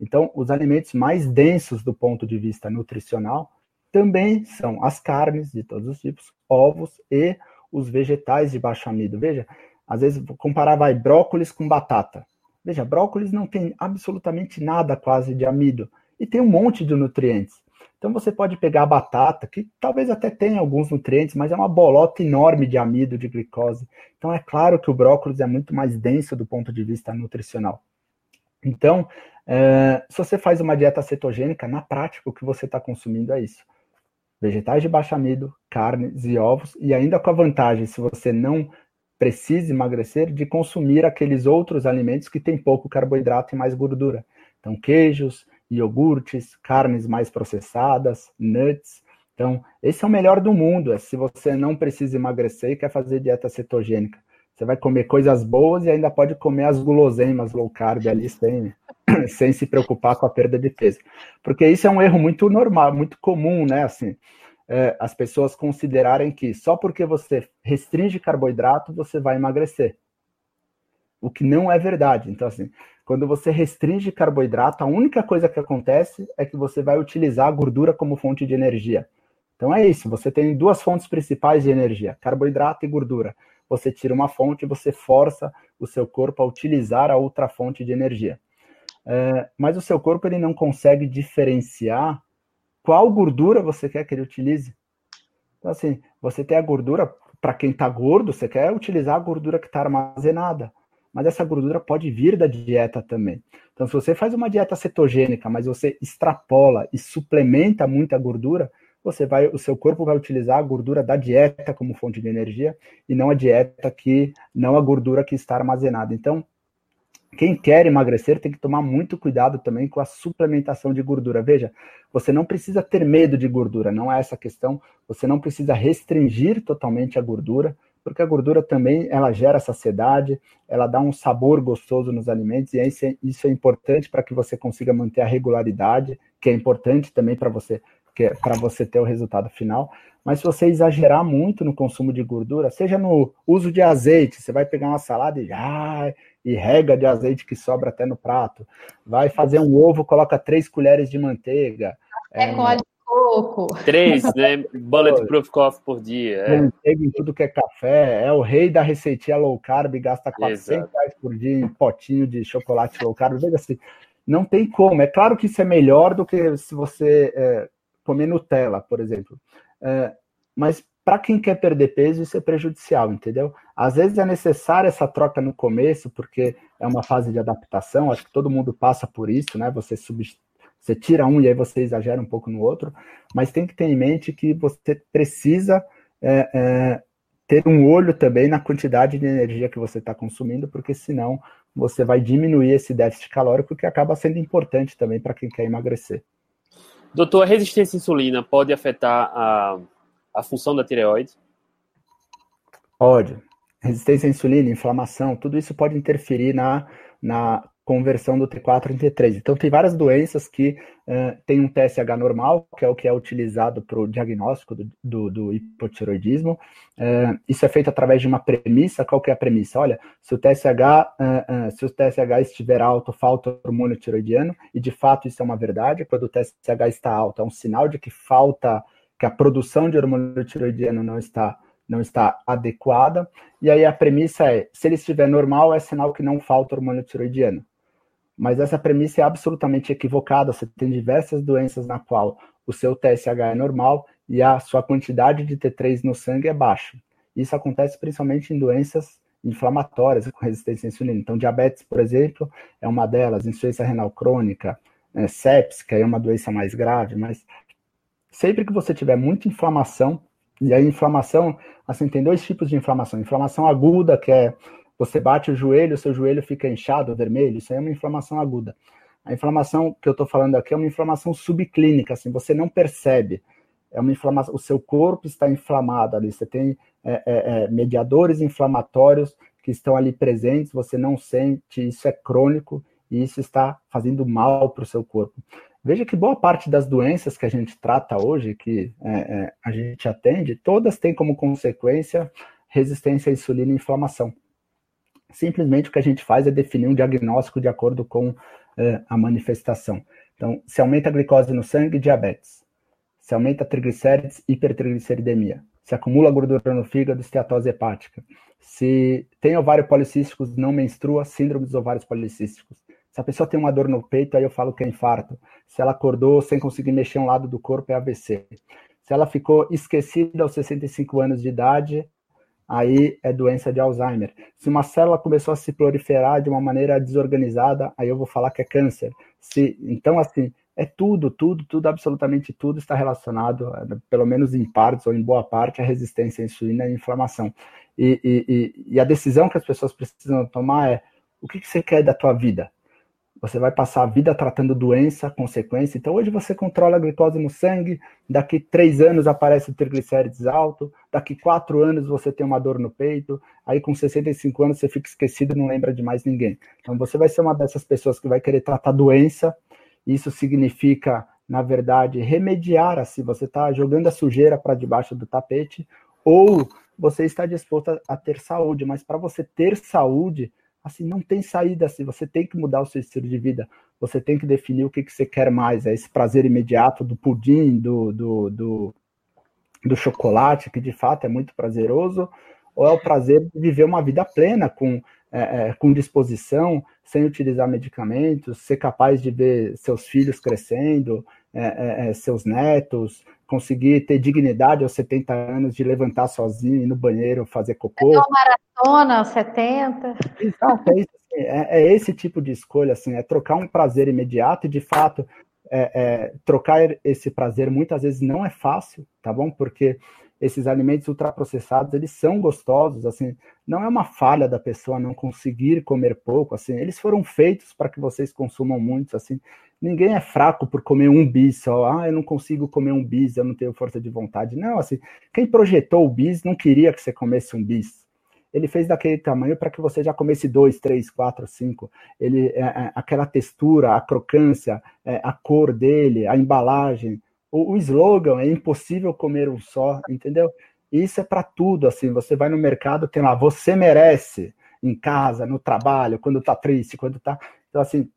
Então, os alimentos mais densos do ponto de vista nutricional também são as carnes de todos os tipos, ovos e os vegetais de baixo amido. Veja, às vezes comparar vai brócolis com batata. Veja, brócolis não tem absolutamente nada quase de amido e tem um monte de nutrientes. Então você pode pegar a batata, que talvez até tenha alguns nutrientes, mas é uma bolota enorme de amido, de glicose. Então é claro que o brócolis é muito mais denso do ponto de vista nutricional. Então, é, se você faz uma dieta cetogênica, na prática o que você está consumindo é isso vegetais de baixo amido, carnes e ovos, e ainda com a vantagem, se você não precisa emagrecer, de consumir aqueles outros alimentos que têm pouco carboidrato e mais gordura. Então, queijos, iogurtes, carnes mais processadas, nuts. Então, esse é o melhor do mundo. É se você não precisa emagrecer e quer fazer dieta cetogênica. Você vai comer coisas boas e ainda pode comer as guloseimas low carb ali sem, (coughs) sem se preocupar com a perda de peso. Porque isso é um erro muito normal, muito comum, né? Assim, é, as pessoas considerarem que só porque você restringe carboidrato, você vai emagrecer. O que não é verdade. Então, assim, quando você restringe carboidrato, a única coisa que acontece é que você vai utilizar a gordura como fonte de energia. Então é isso, você tem duas fontes principais de energia, carboidrato e gordura. Você tira uma fonte e você força o seu corpo a utilizar a outra fonte de energia é, mas o seu corpo ele não consegue diferenciar qual gordura você quer que ele utilize. Então, assim, você tem a gordura, para quem está gordo, você quer utilizar a gordura que está armazenada. Mas essa gordura pode vir da dieta também. Então, se você faz uma dieta cetogênica, mas você extrapola e suplementa muita gordura, você vai, o seu corpo vai utilizar a gordura da dieta como fonte de energia e não a dieta que, não a gordura que está armazenada. Então, quem quer emagrecer tem que tomar muito cuidado também com a suplementação de gordura. Veja, você não precisa ter medo de gordura, não é essa a questão. Você não precisa restringir totalmente a gordura, porque a gordura também ela gera saciedade, ela dá um sabor gostoso nos alimentos e isso é, isso é importante para que você consiga manter a regularidade, que é importante também para você para você ter o resultado final. Mas se você exagerar muito no consumo de gordura, seja no uso de azeite, você vai pegar uma salada e, ah, e rega de azeite que sobra até no prato. Vai fazer um ovo, coloca três colheres de manteiga. É, é de coco. Três, (laughs) né? Bulletproof coffee por dia. É. Manteiga em tudo que é café. É o rei da receitinha low carb, gasta 400 Exato. reais por dia em potinho de chocolate low carb. Veja assim, não tem como. É claro que isso é melhor do que se você é, comer Nutella, por exemplo. É, mas para quem quer perder peso, isso é prejudicial, entendeu? Às vezes é necessária essa troca no começo, porque é uma fase de adaptação, acho que todo mundo passa por isso, né? Você, você tira um e aí você exagera um pouco no outro, mas tem que ter em mente que você precisa é, é, ter um olho também na quantidade de energia que você está consumindo, porque senão você vai diminuir esse déficit calórico, que acaba sendo importante também para quem quer emagrecer. Doutor, a resistência à insulina pode afetar a a função da tireoide? Pode. Resistência à insulina, inflamação, tudo isso pode interferir na, na conversão do T4 em T3. Então, tem várias doenças que uh, têm um TSH normal, que é o que é utilizado para o diagnóstico do, do, do hipotiroidismo. Uh, isso é feito através de uma premissa. Qual que é a premissa? Olha, se o TSH, uh, se o TSH estiver alto, falta hormônio tiroidiano, e de fato isso é uma verdade. Quando o TSH está alto, é um sinal de que falta que a produção de hormônio tiroidiano não está, não está adequada. E aí a premissa é, se ele estiver normal, é sinal que não falta hormônio tiroidiano. Mas essa premissa é absolutamente equivocada. Você tem diversas doenças na qual o seu TSH é normal e a sua quantidade de T3 no sangue é baixa. Isso acontece principalmente em doenças inflamatórias com resistência à insulina. Então, diabetes, por exemplo, é uma delas, insuficiência renal crônica, é, sepsis, que é uma doença mais grave, mas sempre que você tiver muita inflamação, e a inflamação, assim, tem dois tipos de inflamação. Inflamação aguda, que é você bate o joelho, seu joelho fica inchado, vermelho, isso aí é uma inflamação aguda. A inflamação que eu estou falando aqui é uma inflamação subclínica, assim, você não percebe. É uma inflamação, o seu corpo está inflamado ali, você tem é, é, é, mediadores inflamatórios que estão ali presentes, você não sente, isso é crônico e isso está fazendo mal para o seu corpo. Veja que boa parte das doenças que a gente trata hoje, que é, é, a gente atende, todas têm como consequência resistência à insulina e inflamação. Simplesmente o que a gente faz é definir um diagnóstico de acordo com é, a manifestação. Então, se aumenta a glicose no sangue, diabetes. Se aumenta triglicérides, hipertrigliceridemia. Se acumula gordura no fígado, esteatose hepática. Se tem ovário policísticos, não menstrua, síndrome dos ovários policísticos. Se a pessoa tem uma dor no peito, aí eu falo que é infarto. Se ela acordou sem conseguir mexer um lado do corpo, é AVC. Se ela ficou esquecida aos 65 anos de idade, aí é doença de Alzheimer. Se uma célula começou a se proliferar de uma maneira desorganizada, aí eu vou falar que é câncer. Se, então, assim, é tudo, tudo, tudo, absolutamente tudo está relacionado, pelo menos em partes ou em boa parte, à resistência à insulina e à inflamação. E, e, e, a decisão que as pessoas precisam tomar é o que, que você quer da tua vida? Você vai passar a vida tratando doença, consequência. Então, hoje você controla a glicose no sangue, daqui três anos aparece o triglicérides alto, daqui quatro anos você tem uma dor no peito, aí com 65 anos você fica esquecido e não lembra de mais ninguém. Então, você vai ser uma dessas pessoas que vai querer tratar doença. Isso significa, na verdade, remediar, assim, você está jogando a sujeira para debaixo do tapete, ou você está disposto a ter saúde. Mas para você ter saúde, assim, não tem saída assim, você tem que mudar o seu estilo de vida, você tem que definir o que, que você quer mais, é esse prazer imediato do pudim, do, do, do, do chocolate, que de fato é muito prazeroso, ou é o prazer de viver uma vida plena, com, é, é, com disposição, sem utilizar medicamentos, ser capaz de ver seus filhos crescendo, é, é, é seus netos, conseguir ter dignidade aos 70 anos de levantar sozinho, ir no banheiro, fazer cocô. É uma maratona aos 70. Exato, é, isso, assim, é, é, esse tipo de escolha, assim, é trocar um prazer imediato e, de fato, é, é, trocar esse prazer muitas vezes não é fácil, tá bom? Porque esses alimentos ultraprocessados, eles são gostosos, assim, não é uma falha da pessoa não conseguir comer pouco, assim, eles foram feitos para que vocês consumam muito, assim, ninguém é fraco por comer um bis só. Ah, eu não consigo comer um bis, eu não tenho força de vontade. Não, assim, quem projetou o bis não queria que você comesse um bis. Ele fez daquele tamanho para que você já comesse dois, três, quatro, cinco. Ele, é, é, aquela textura, a crocância, é, a cor dele, a embalagem, o, o slogan é impossível comer um só, entendeu? Isso é para tudo, assim. Você vai no mercado, tem lá, você merece, em casa, no trabalho, quando tá triste, quando tá. Então, assim,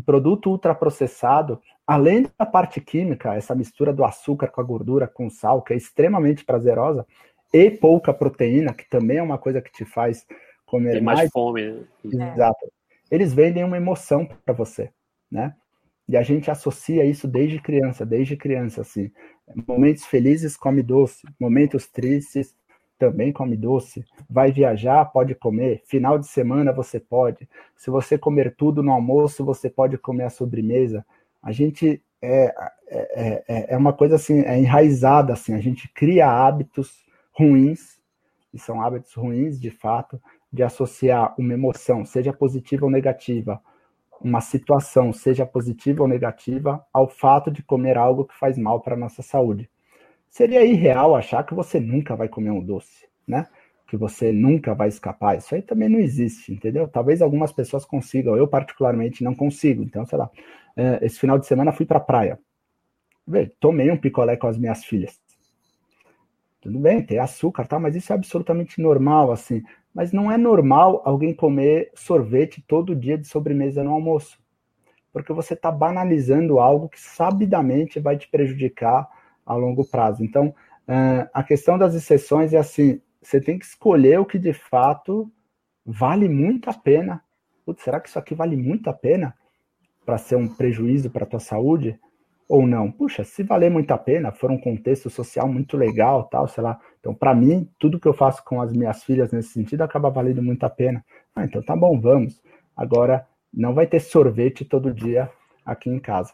produto ultraprocessado, além da parte química, essa mistura do açúcar com a gordura, com sal, que é extremamente prazerosa, e pouca proteína, que também é uma coisa que te faz comer Tem mais. mais fome, né? Exato. Eles vendem uma emoção para você, né? E a gente associa isso desde criança, desde criança, assim. Momentos felizes come doce, momentos tristes também come doce. Vai viajar, pode comer. Final de semana você pode. Se você comer tudo no almoço, você pode comer a sobremesa. A gente é, é, é, é uma coisa assim, é enraizada assim. A gente cria hábitos ruins, e são hábitos ruins de fato, de associar uma emoção, seja positiva ou negativa, uma situação, seja positiva ou negativa, ao fato de comer algo que faz mal para a nossa saúde seria irreal achar que você nunca vai comer um doce, né? Que você nunca vai escapar. Isso aí também não existe, entendeu? Talvez algumas pessoas consigam, eu particularmente não consigo. Então, sei lá, é, esse final de semana fui para praia. tomei um picolé com as minhas filhas. Tudo bem, tem açúcar, tá? Mas isso é absolutamente normal, assim. Mas não é normal alguém comer sorvete todo dia de sobremesa no almoço. Porque você está banalizando algo que sabidamente vai te prejudicar a longo prazo. Então, uh, a questão das exceções é assim: você tem que escolher o que de fato vale muito a pena. Putz, será que isso aqui vale muito a pena para ser um prejuízo para a tua saúde? ou não? Puxa, se valer muito a pena, for um contexto social muito legal, tal, sei lá. Então, para mim, tudo que eu faço com as minhas filhas nesse sentido acaba valendo muito a pena. Ah, então tá bom, vamos. Agora, não vai ter sorvete todo dia aqui em casa.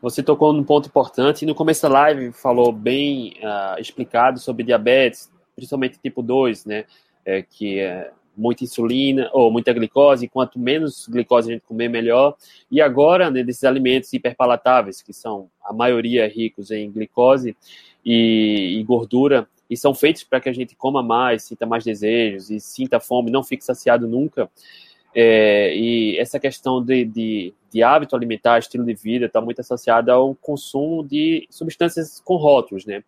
Você tocou num ponto importante. No começo da live falou bem uh, explicado sobre diabetes, principalmente tipo 2, né? É, que é muita insulina ou muita glicose, quanto menos glicose a gente comer, melhor. E agora, né, desses alimentos hiperpalatáveis, que são a maioria ricos em glicose e, e gordura, e são feitos para que a gente coma mais, sinta mais desejos e sinta fome, não fique saciado nunca. É, e essa questão de, de, de, hábito alimentar, estilo de vida, está muito associada ao consumo de substâncias com rótulos, né?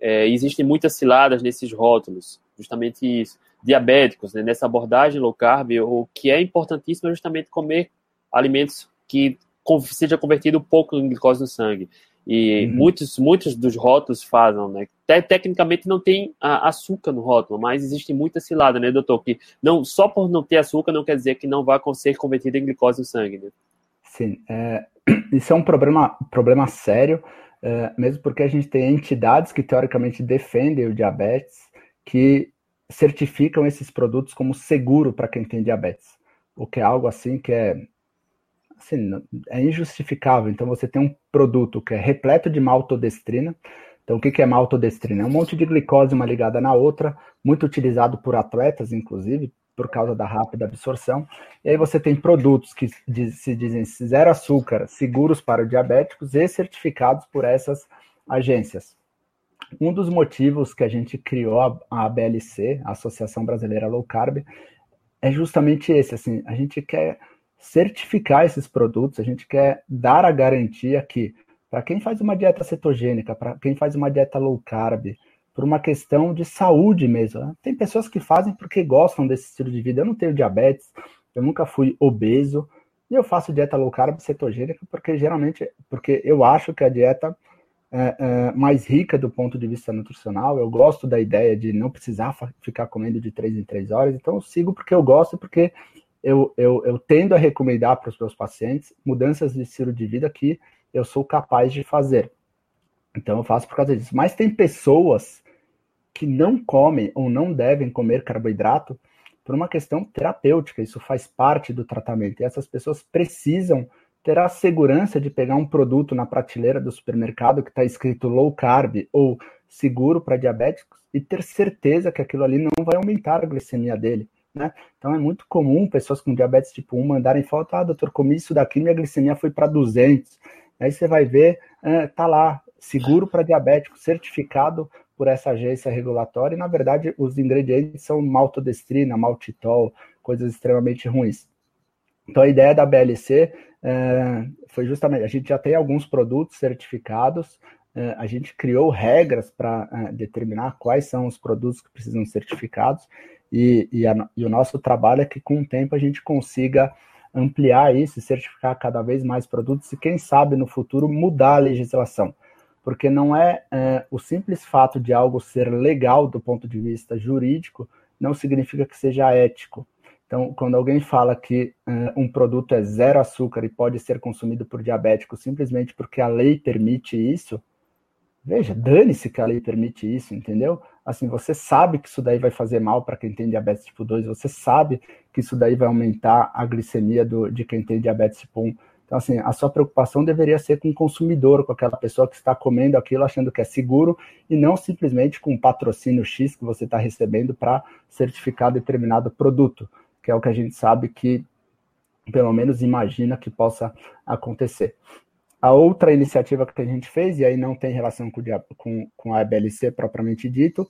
É, existem muitas ciladas nesses rótulos, justamente isso. Diabéticos, né? Nessa abordagem low carb, o que é importantíssimo é justamente comer alimentos que seja convertido pouco em glicose no sangue. E uhum. muitos, muitos dos rótulos fazem, né? tecnicamente não tem açúcar no rótulo, mas existe muita cilada, né, doutor? Que não, só por não ter açúcar não quer dizer que não vai ser convertido em glicose no sangue, né? Sim, é, (clears throat) isso é um problema, problema sério, é, mesmo porque a gente tem entidades que teoricamente defendem o diabetes, que certificam esses produtos como seguro para quem tem diabetes, o que é algo assim que é assim, é injustificável. Então você tem um produto que é repleto de maltodestrina. Então o que é maltodestrina? É um monte de glicose uma ligada na outra, muito utilizado por atletas, inclusive, por causa da rápida absorção. E aí você tem produtos que se dizem zero açúcar, seguros para diabéticos e certificados por essas agências. Um dos motivos que a gente criou a ABLC, a Associação Brasileira Low Carb, é justamente esse, assim, a gente quer certificar esses produtos, a gente quer dar a garantia que, para quem faz uma dieta cetogênica, para quem faz uma dieta low carb, por uma questão de saúde mesmo. Né? Tem pessoas que fazem porque gostam desse estilo de vida. Eu não tenho diabetes, eu nunca fui obeso, e eu faço dieta low carb cetogênica porque geralmente, porque eu acho que a dieta é, é, mais rica do ponto de vista nutricional. Eu gosto da ideia de não precisar ficar comendo de três em três horas, então eu sigo porque eu gosto, porque eu, eu, eu tendo a recomendar para os meus pacientes mudanças de estilo de vida que eu sou capaz de fazer. Então eu faço por causa disso. Mas tem pessoas que não comem ou não devem comer carboidrato por uma questão terapêutica. Isso faz parte do tratamento. E essas pessoas precisam ter a segurança de pegar um produto na prateleira do supermercado que está escrito low carb ou seguro para diabéticos e ter certeza que aquilo ali não vai aumentar a glicemia dele. Né? Então é muito comum pessoas com diabetes tipo 1 mandarem foto, ah, doutor, comi isso daqui, minha glicemia foi para 200. Aí você vai ver, é, tá lá, seguro para diabético, certificado por essa agência regulatória, e na verdade os ingredientes são maltodestrina, maltitol, coisas extremamente ruins. Então a ideia da BLC é, foi justamente, a gente já tem alguns produtos certificados, é, a gente criou regras para é, determinar quais são os produtos que precisam ser certificados, e, e, a, e, o nosso trabalho é que com o tempo a gente consiga ampliar isso certificar cada vez mais produtos e quem sabe no futuro mudar a legislação. Porque não é, é o simples fato de algo ser legal do ponto de vista jurídico, não significa que seja ético. Então, quando alguém fala que uh, um produto é zero açúcar e pode ser consumido por diabético simplesmente porque a lei permite isso, veja, dane-se que a lei permite isso, entendeu? Assim, você sabe que isso daí vai fazer mal para quem tem diabetes tipo 2, você sabe que isso daí vai aumentar a glicemia do, de quem tem diabetes tipo 1. Então, assim, a sua preocupação deveria ser com o consumidor, com aquela pessoa que está comendo aquilo achando que é seguro e não simplesmente com o patrocínio X que você está recebendo para certificar determinado produto, que é o que a gente sabe que, pelo menos, imagina que possa acontecer. A outra iniciativa que a gente fez, e aí não tem relação com, com, com a EBLC propriamente dito,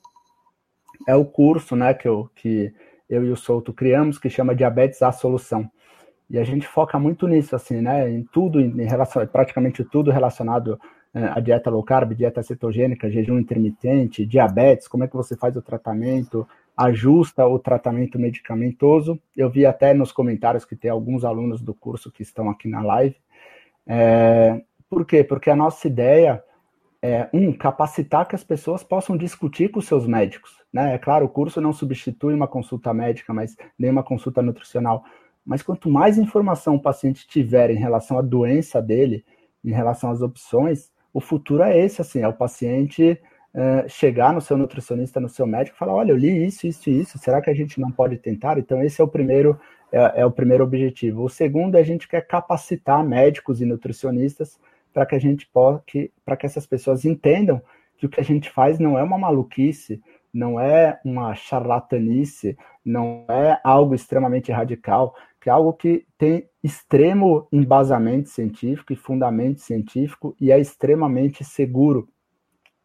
é o curso né, que, eu, que eu e o Souto criamos, que chama Diabetes à Solução. E a gente foca muito nisso, assim, né? Em tudo, em relação, praticamente tudo relacionado é, à dieta low carb, dieta cetogênica, jejum intermitente, diabetes, como é que você faz o tratamento, ajusta o tratamento medicamentoso. Eu vi até nos comentários que tem alguns alunos do curso que estão aqui na live. É, por quê? Porque a nossa ideia é, um, capacitar que as pessoas possam discutir com seus médicos. Né? É claro, o curso não substitui uma consulta médica, mas nem uma consulta nutricional. Mas quanto mais informação o paciente tiver em relação à doença dele, em relação às opções, o futuro é esse, assim, é o paciente uh, chegar no seu nutricionista, no seu médico, falar, olha, eu li isso, isso e isso, será que a gente não pode tentar? Então, esse é o primeiro, é, é o primeiro objetivo. O segundo, a gente quer capacitar médicos e nutricionistas para que a gente possa, para que essas pessoas entendam que o que a gente faz não é uma maluquice, não é uma charlatanice, não é algo extremamente radical, que é algo que tem extremo embasamento científico e fundamento científico e é extremamente seguro.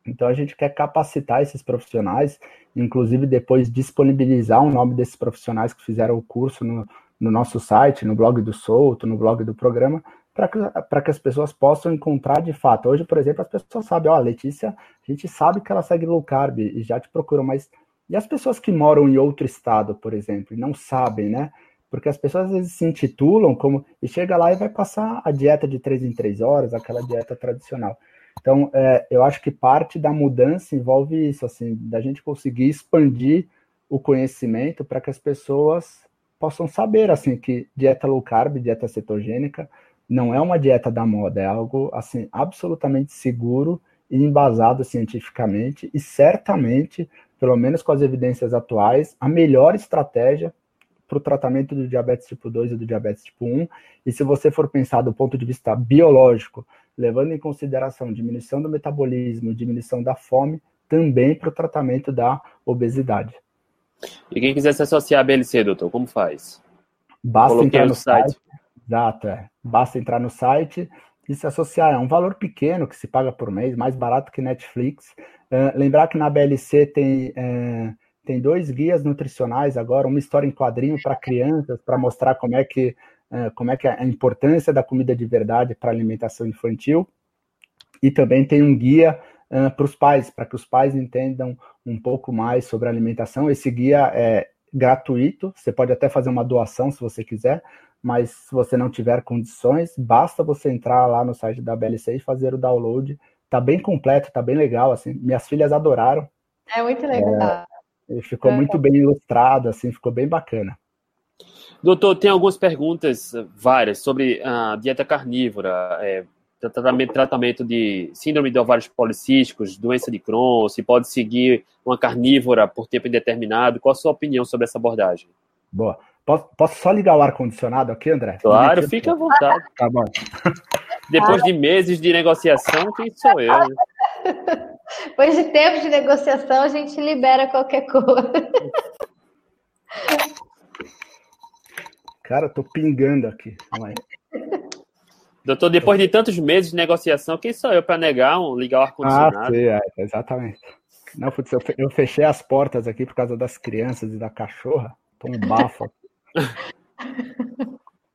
Então a gente quer capacitar esses profissionais, inclusive depois disponibilizar o nome desses profissionais que fizeram o curso no, no nosso site, no blog do Souto, no blog do programa, para que, que as pessoas possam encontrar de fato. Hoje, por exemplo, as pessoas sabem, ó, a Letícia, a gente sabe que ela segue low carb e já te procuram, mas e as pessoas que moram em outro estado, por exemplo, e não sabem, né? Porque as pessoas às vezes se intitulam como e chega lá e vai passar a dieta de três em três horas, aquela dieta tradicional. Então, é, eu acho que parte da mudança envolve isso, assim, da gente conseguir expandir o conhecimento para que as pessoas possam saber, assim, que dieta low carb, dieta cetogênica, não é uma dieta da moda, é algo assim absolutamente seguro e embasado cientificamente e certamente, pelo menos com as evidências atuais, a melhor estratégia para o tratamento do diabetes tipo 2 e do diabetes tipo 1. E se você for pensar do ponto de vista biológico, levando em consideração diminuição do metabolismo, diminuição da fome, também para o tratamento da obesidade. E quem quiser se associar à BLC, doutor, como faz? Basta Coloquei entrar no, site. site Exato, é. Basta entrar no site e se associar. É um valor pequeno que se paga por mês, mais barato que Netflix. Uh, lembrar que na BLC tem, uh, tem dois guias nutricionais agora, uma história em quadrinho para crianças, para mostrar como é que como é que é a importância da comida de verdade para a alimentação infantil. E também tem um guia para os pais, para que os pais entendam um pouco mais sobre a alimentação. Esse guia é gratuito, você pode até fazer uma doação se você quiser, mas se você não tiver condições, basta você entrar lá no site da BLC e fazer o download. Tá bem completo, tá bem legal, assim. Minhas filhas adoraram. É muito legal. É, ficou é. muito bem ilustrado, assim, ficou bem bacana. Doutor, tem algumas perguntas, várias, sobre a dieta carnívora, é, tratamento, tratamento de síndrome de ovários policísticos, doença de Crohn, se pode seguir uma carnívora por tempo indeterminado. Qual a sua opinião sobre essa abordagem? Boa. Posso, posso só ligar o ar-condicionado aqui, André? Claro, fica à vontade. Tá bom. (laughs) Depois de meses de negociação, quem sou eu? Né? Depois de tempo de negociação, a gente libera qualquer coisa. (laughs) Cara, tô pingando aqui. Doutor, depois de tantos meses de negociação, quem sou eu para negar um, ligar o ar-condicionado? Ah, sim, é, exatamente. Não, putz, eu fechei as portas aqui por causa das crianças e da cachorra. Tô um bafo. (laughs)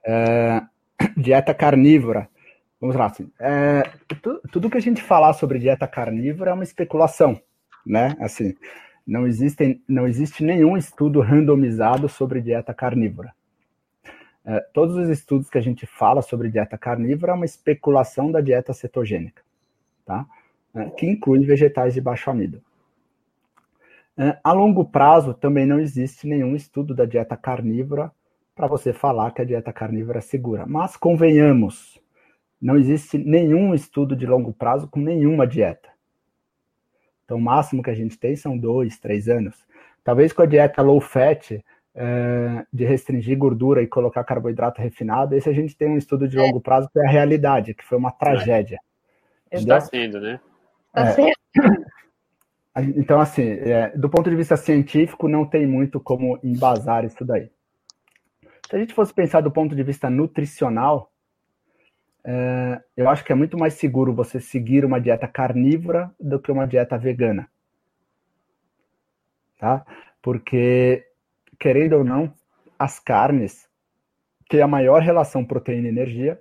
É, dieta carnívora. Vamos lá. Assim, é, tudo, tudo que a gente falar sobre dieta carnívora é uma especulação, né? Assim, não, existem, não existe nenhum estudo randomizado sobre dieta carnívora. É, todos os estudos que a gente fala sobre dieta carnívora é uma especulação da dieta cetogênica, tá? É, que inclui vegetais de baixo amido. É, a longo prazo, também não existe nenhum estudo da dieta carnívora para você falar que a dieta carnívora é segura. Mas convenhamos, não existe nenhum estudo de longo prazo com nenhuma dieta. Então, o máximo que a gente tem são dois, três anos. Talvez com a dieta low fat, é, de restringir gordura e colocar carboidrato refinado, esse a gente tem um estudo de longo prazo que é a realidade, que foi uma tragédia. Está sendo, né? Está é, sendo. Então, assim, é, do ponto de vista científico, não tem muito como embasar isso daí. Se a gente fosse pensar do ponto de vista nutricional, é, eu acho que é muito mais seguro você seguir uma dieta carnívora do que uma dieta vegana. Tá? Porque, querendo ou não, as carnes têm a maior relação proteína-energia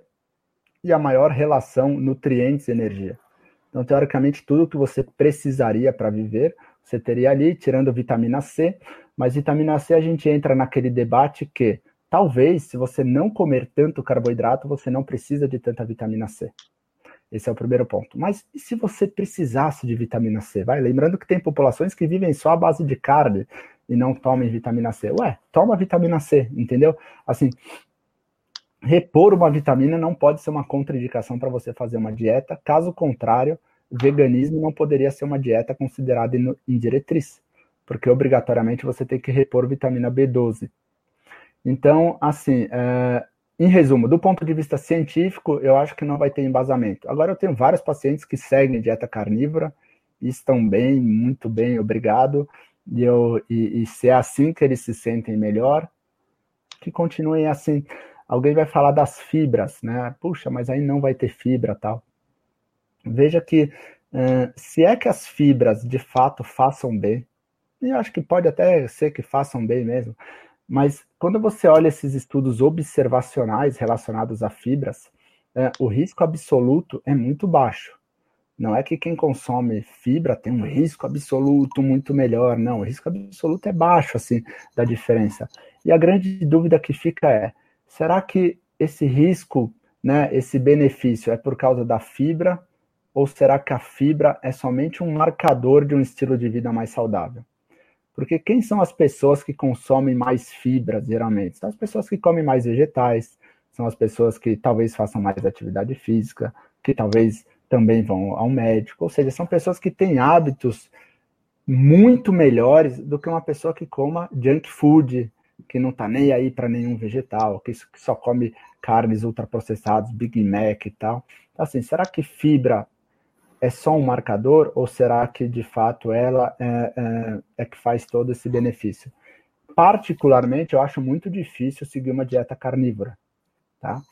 e a maior relação nutrientes-energia. Então, teoricamente, tudo que você precisaria para viver, você teria ali, tirando vitamina C, mas vitamina C a gente entra naquele debate que Talvez, se você não comer tanto carboidrato, você não precisa de tanta vitamina C. Esse é o primeiro ponto. Mas e se você precisasse de vitamina C? Vai, lembrando que tem populações que vivem só à base de carne e não tomem vitamina C. Ué, toma vitamina C, entendeu? Assim, repor uma vitamina não pode ser uma contraindicação para você fazer uma dieta, caso contrário, veganismo não poderia ser uma dieta considerada em diretriz, porque obrigatoriamente você tem que repor vitamina B12. Então, assim, é, em resumo, do ponto de vista científico, eu acho que não vai ter embasamento. Agora, eu tenho vários pacientes que seguem dieta carnívora e estão bem, muito bem, obrigado. E, eu, e, e se é assim que eles se sentem melhor, que continuem assim. Alguém vai falar das fibras, né? Puxa, mas aí não vai ter fibra tal. Veja que uh, se é que as fibras de fato façam bem, e eu acho que pode até ser que façam bem mesmo, mas quando você olha esses estudos observacionais relacionados a fibras, uh, o risco absoluto é muito baixo. Não é que quem consome fibra tem um risco absoluto muito melhor, não. O risco absoluto é baixo, assim, da diferença. E a grande dúvida que fica é: será que esse risco, né, esse benefício é por causa da fibra ou será que a fibra é somente um marcador de um estilo de vida mais saudável? Porque quem são as pessoas que consomem mais fibras, geralmente? São as pessoas que comem mais vegetais, são as pessoas que talvez façam mais atividade física, que talvez também vão ao médico, ou seja, são pessoas que têm hábitos muito melhores do que uma pessoa que coma junk food, que não está nem aí para nenhum vegetal, que só come carnes ultraprocessadas, Big Mac e tal. Então, assim, será que fibra é só um marcador ou será que de fato ela é, é, é, que faz todo esse benefício? Particularmente, eu acho muito difícil seguir uma dieta carnívora, tá?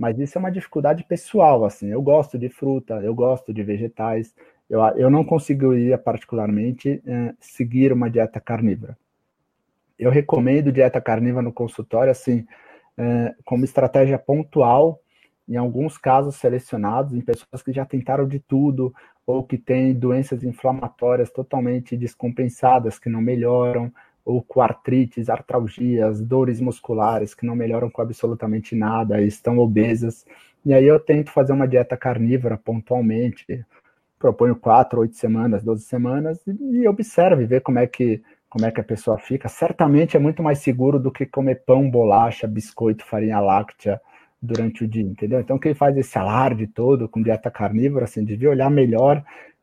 Mas isso é uma dificuldade pessoal, assim. Eu gosto de fruta, eu gosto de vegetais, eu, eu não conseguiria particularmente é, seguir uma dieta carnívora. Eu recomendo dieta carnívora no consultório, assim, é, como estratégia pontual em alguns casos selecionados, em pessoas que já tentaram de tudo, ou que têm doenças inflamatórias totalmente descompensadas, que não melhoram, ou com artrites, artralgias, dores musculares que não melhoram com absolutamente nada, estão obesas. E aí eu tento fazer uma dieta carnívora pontualmente, proponho quatro, oito semanas, doze semanas, e, observe, ver como é que como é que a pessoa fica. Certamente é muito mais seguro do que comer pão, bolacha, biscoito, farinha láctea, durante o dia, entendeu? Então, quem faz esse alarde todo com dieta carnívora, assim, devia olhar melhor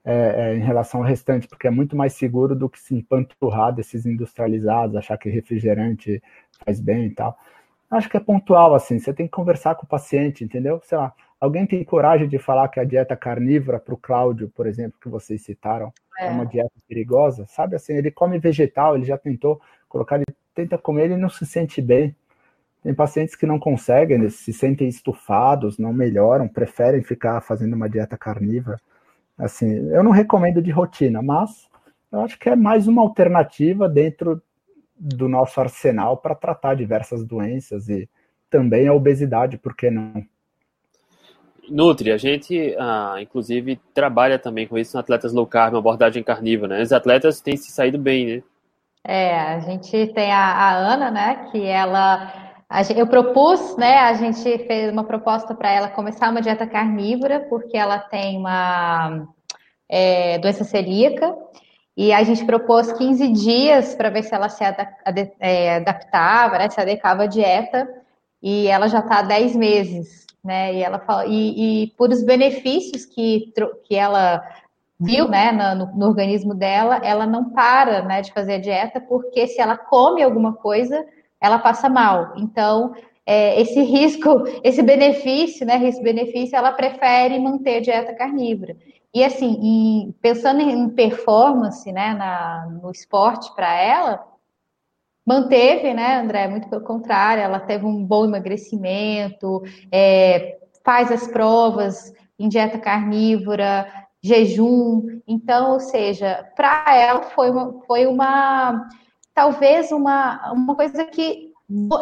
é, é, em relação ao restante, porque é muito mais seguro do que se empanturrar desses industrializados, achar que refrigerante faz bem e tal. Acho que é pontual, assim, você tem que conversar com o paciente, entendeu? Sei lá, alguém tem coragem de falar que a dieta carnívora para o Cláudio, por exemplo, que vocês citaram, é. é. uma dieta perigosa, sabe assim, ele come vegetal, ele já tentou colocar, ele tenta comer, ele não se sente bem, tem pacientes que não conseguem, se sentem estufados, não melhoram, preferem ficar fazendo uma dieta carnívora. Assim, eu não recomendo de rotina, mas eu acho que é mais uma alternativa dentro do nosso arsenal para tratar diversas doenças e também a obesidade, por que não? Nutri, a gente, ah, inclusive, trabalha também com isso no Atletas Low Carb, uma abordagem carnívora, né? Os atletas têm se saído bem, né? É, a gente tem a, a Ana, né, que ela eu propus, né? A gente fez uma proposta para ela começar uma dieta carnívora, porque ela tem uma é, doença celíaca. E a gente propôs 15 dias para ver se ela se é, adaptava, né, se adequava à dieta. E ela já está há 10 meses, né? E ela fala, e, e por os benefícios que, que ela viu, né, no, no, organismo dela, ela não para, né, de fazer a dieta, porque se ela come alguma coisa, ela passa mal. Então, é, esse risco, (laughs) esse benefício, né, risco-benefício, ela prefere manter dieta carnívora. E assim, pensando em performance, né, na, no esporte para ela, manteve, né, André? Muito pelo contrário, ela teve um bom emagrecimento, é, faz as provas em dieta carnívora, jejum. Então, ou seja, para ela foi uma, foi uma talvez uma, uma coisa que,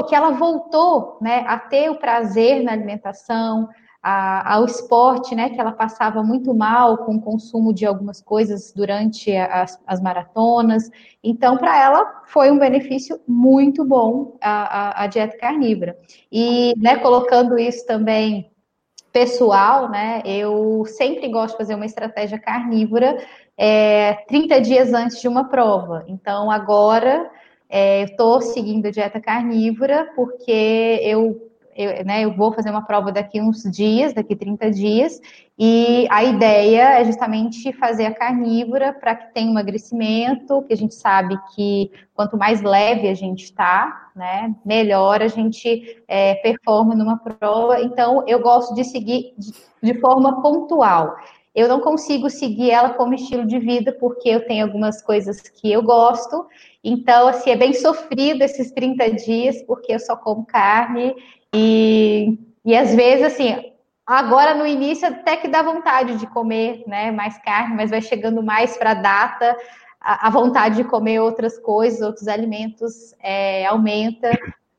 que ela voltou né, a ter o prazer na alimentação, a, ao esporte, né, que ela passava muito mal com o consumo de algumas coisas durante as, as maratonas. Então, para ela, foi um benefício muito bom a, a, a dieta carnívora. E, né, colocando isso também pessoal, né, eu sempre gosto de fazer uma estratégia carnívora é, 30 dias antes de uma prova. Então, agora é, eu estou seguindo a dieta carnívora porque eu eu, né, eu vou fazer uma prova daqui uns dias, daqui 30 dias, e a ideia é justamente fazer a carnívora para que tenha emagrecimento, que a gente sabe que quanto mais leve a gente está, né, melhor a gente é, performa numa prova. Então, eu gosto de seguir de, de forma pontual. Eu não consigo seguir ela como estilo de vida, porque eu tenho algumas coisas que eu gosto. Então, assim, é bem sofrido esses 30 dias, porque eu só como carne. E, e às vezes, assim, agora no início até que dá vontade de comer né, mais carne, mas vai chegando mais para a data, a vontade de comer outras coisas, outros alimentos é, aumenta.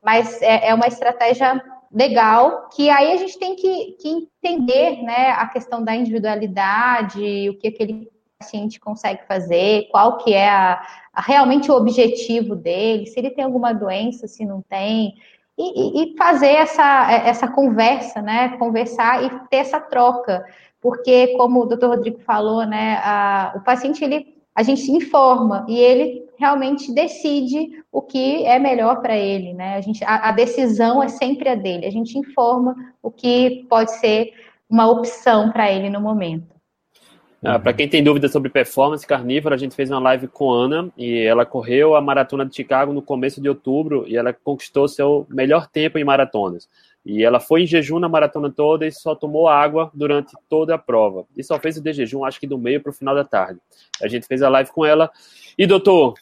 Mas é, é uma estratégia legal, que aí a gente tem que, que entender né, a questão da individualidade, o que aquele paciente consegue fazer, qual que é a, a, realmente o objetivo dele, se ele tem alguma doença, se não tem, e, e, fazer essa, essa conversa, né? Conversar e ter essa troca. Porque, como o doutor Rodrigo falou, né, a, o paciente ele a gente informa e ele realmente decide o que é melhor para ele, né? A, gente, a, a, decisão é sempre a dele. A gente informa o que pode ser uma opção para ele no momento. Ah, para quem tem dúvidas sobre performance carnívora, a gente fez uma live com a Ana e ela correu a maratona de Chicago no começo de outubro e ela conquistou seu melhor tempo em maratonas. E ela foi em jejum na maratona toda e só tomou água durante toda a prova. E só fez o de jejum, acho que do meio para o final da tarde. A gente fez a live com ela. E, doutor,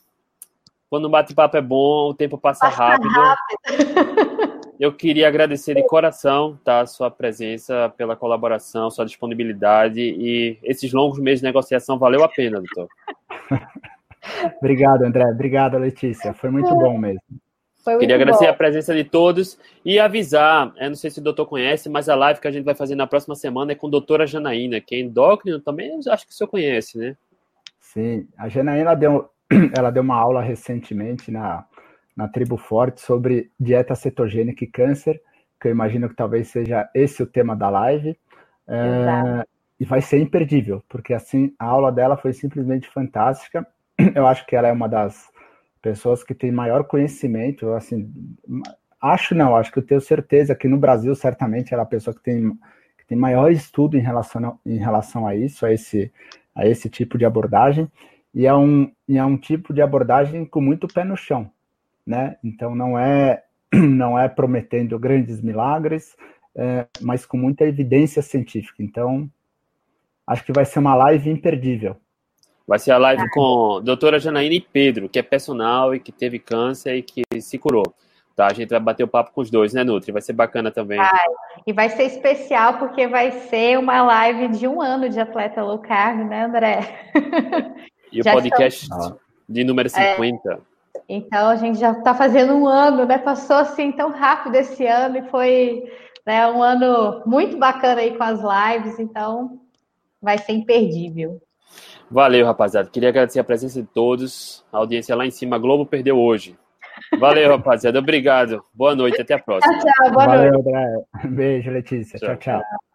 quando o bate-papo é bom, o tempo passa, passa rápido. rápido. Eu queria agradecer de coração tá, a sua presença, pela colaboração, sua disponibilidade e esses longos meses de negociação valeu a pena, doutor. (laughs) Obrigado, André. Obrigado, Letícia. Foi muito bom mesmo. Foi Queria agradecer bom. a presença de todos e avisar, eu não sei se o doutor conhece, mas a live que a gente vai fazer na próxima semana é com a doutora Janaína, que é endócrino também, acho que o senhor conhece, né? Sim, a Janaína deu, (clears throat) ela deu uma aula recentemente na, na Tribo Forte sobre dieta cetogênica e câncer, que eu imagino que talvez seja esse o tema da live. É, e vai ser imperdível, porque assim a aula dela foi simplesmente fantástica. (clears throat) Eu acho que ela é uma das pessoas que têm maior conhecimento, assim, acho não, acho que eu tenho certeza que no Brasil certamente ela é a pessoa que tem, que tem maior estudo em relação, em relação a isso, a esse, a esse tipo de abordagem, e é, um, e é um tipo de abordagem com muito pé no chão, né? Então não é (clears throat) não é prometendo grandes milagres, é, mas com muita evidência científica. Então acho que vai ser uma live imperdível. Vai ser a live com a doutora Janaína e Pedro, que é personal e que teve câncer e que se curou. Tá, a gente vai bater o papo com os dois, né, Nutri? Vai ser bacana também. Vai. E vai ser especial porque vai ser uma live de um ano de atleta low carb, né, André? (laughs) E o podcast estamos... de número 50. É. Então a gente já está fazendo um ano, né? Passou assim tão rápido esse ano e foi né, um ano muito bacana aí com as lives, então vai ser imperdível. Valeu, rapaziada. Queria agradecer a presença de todos. A audiência lá em cima, a Globo perdeu hoje. Valeu, rapaziada. Obrigado. Boa noite. Até a próxima. Tchau, tchau. Boa Valeu, noite. André. Beijo, Letícia. tchau. tchau. tchau.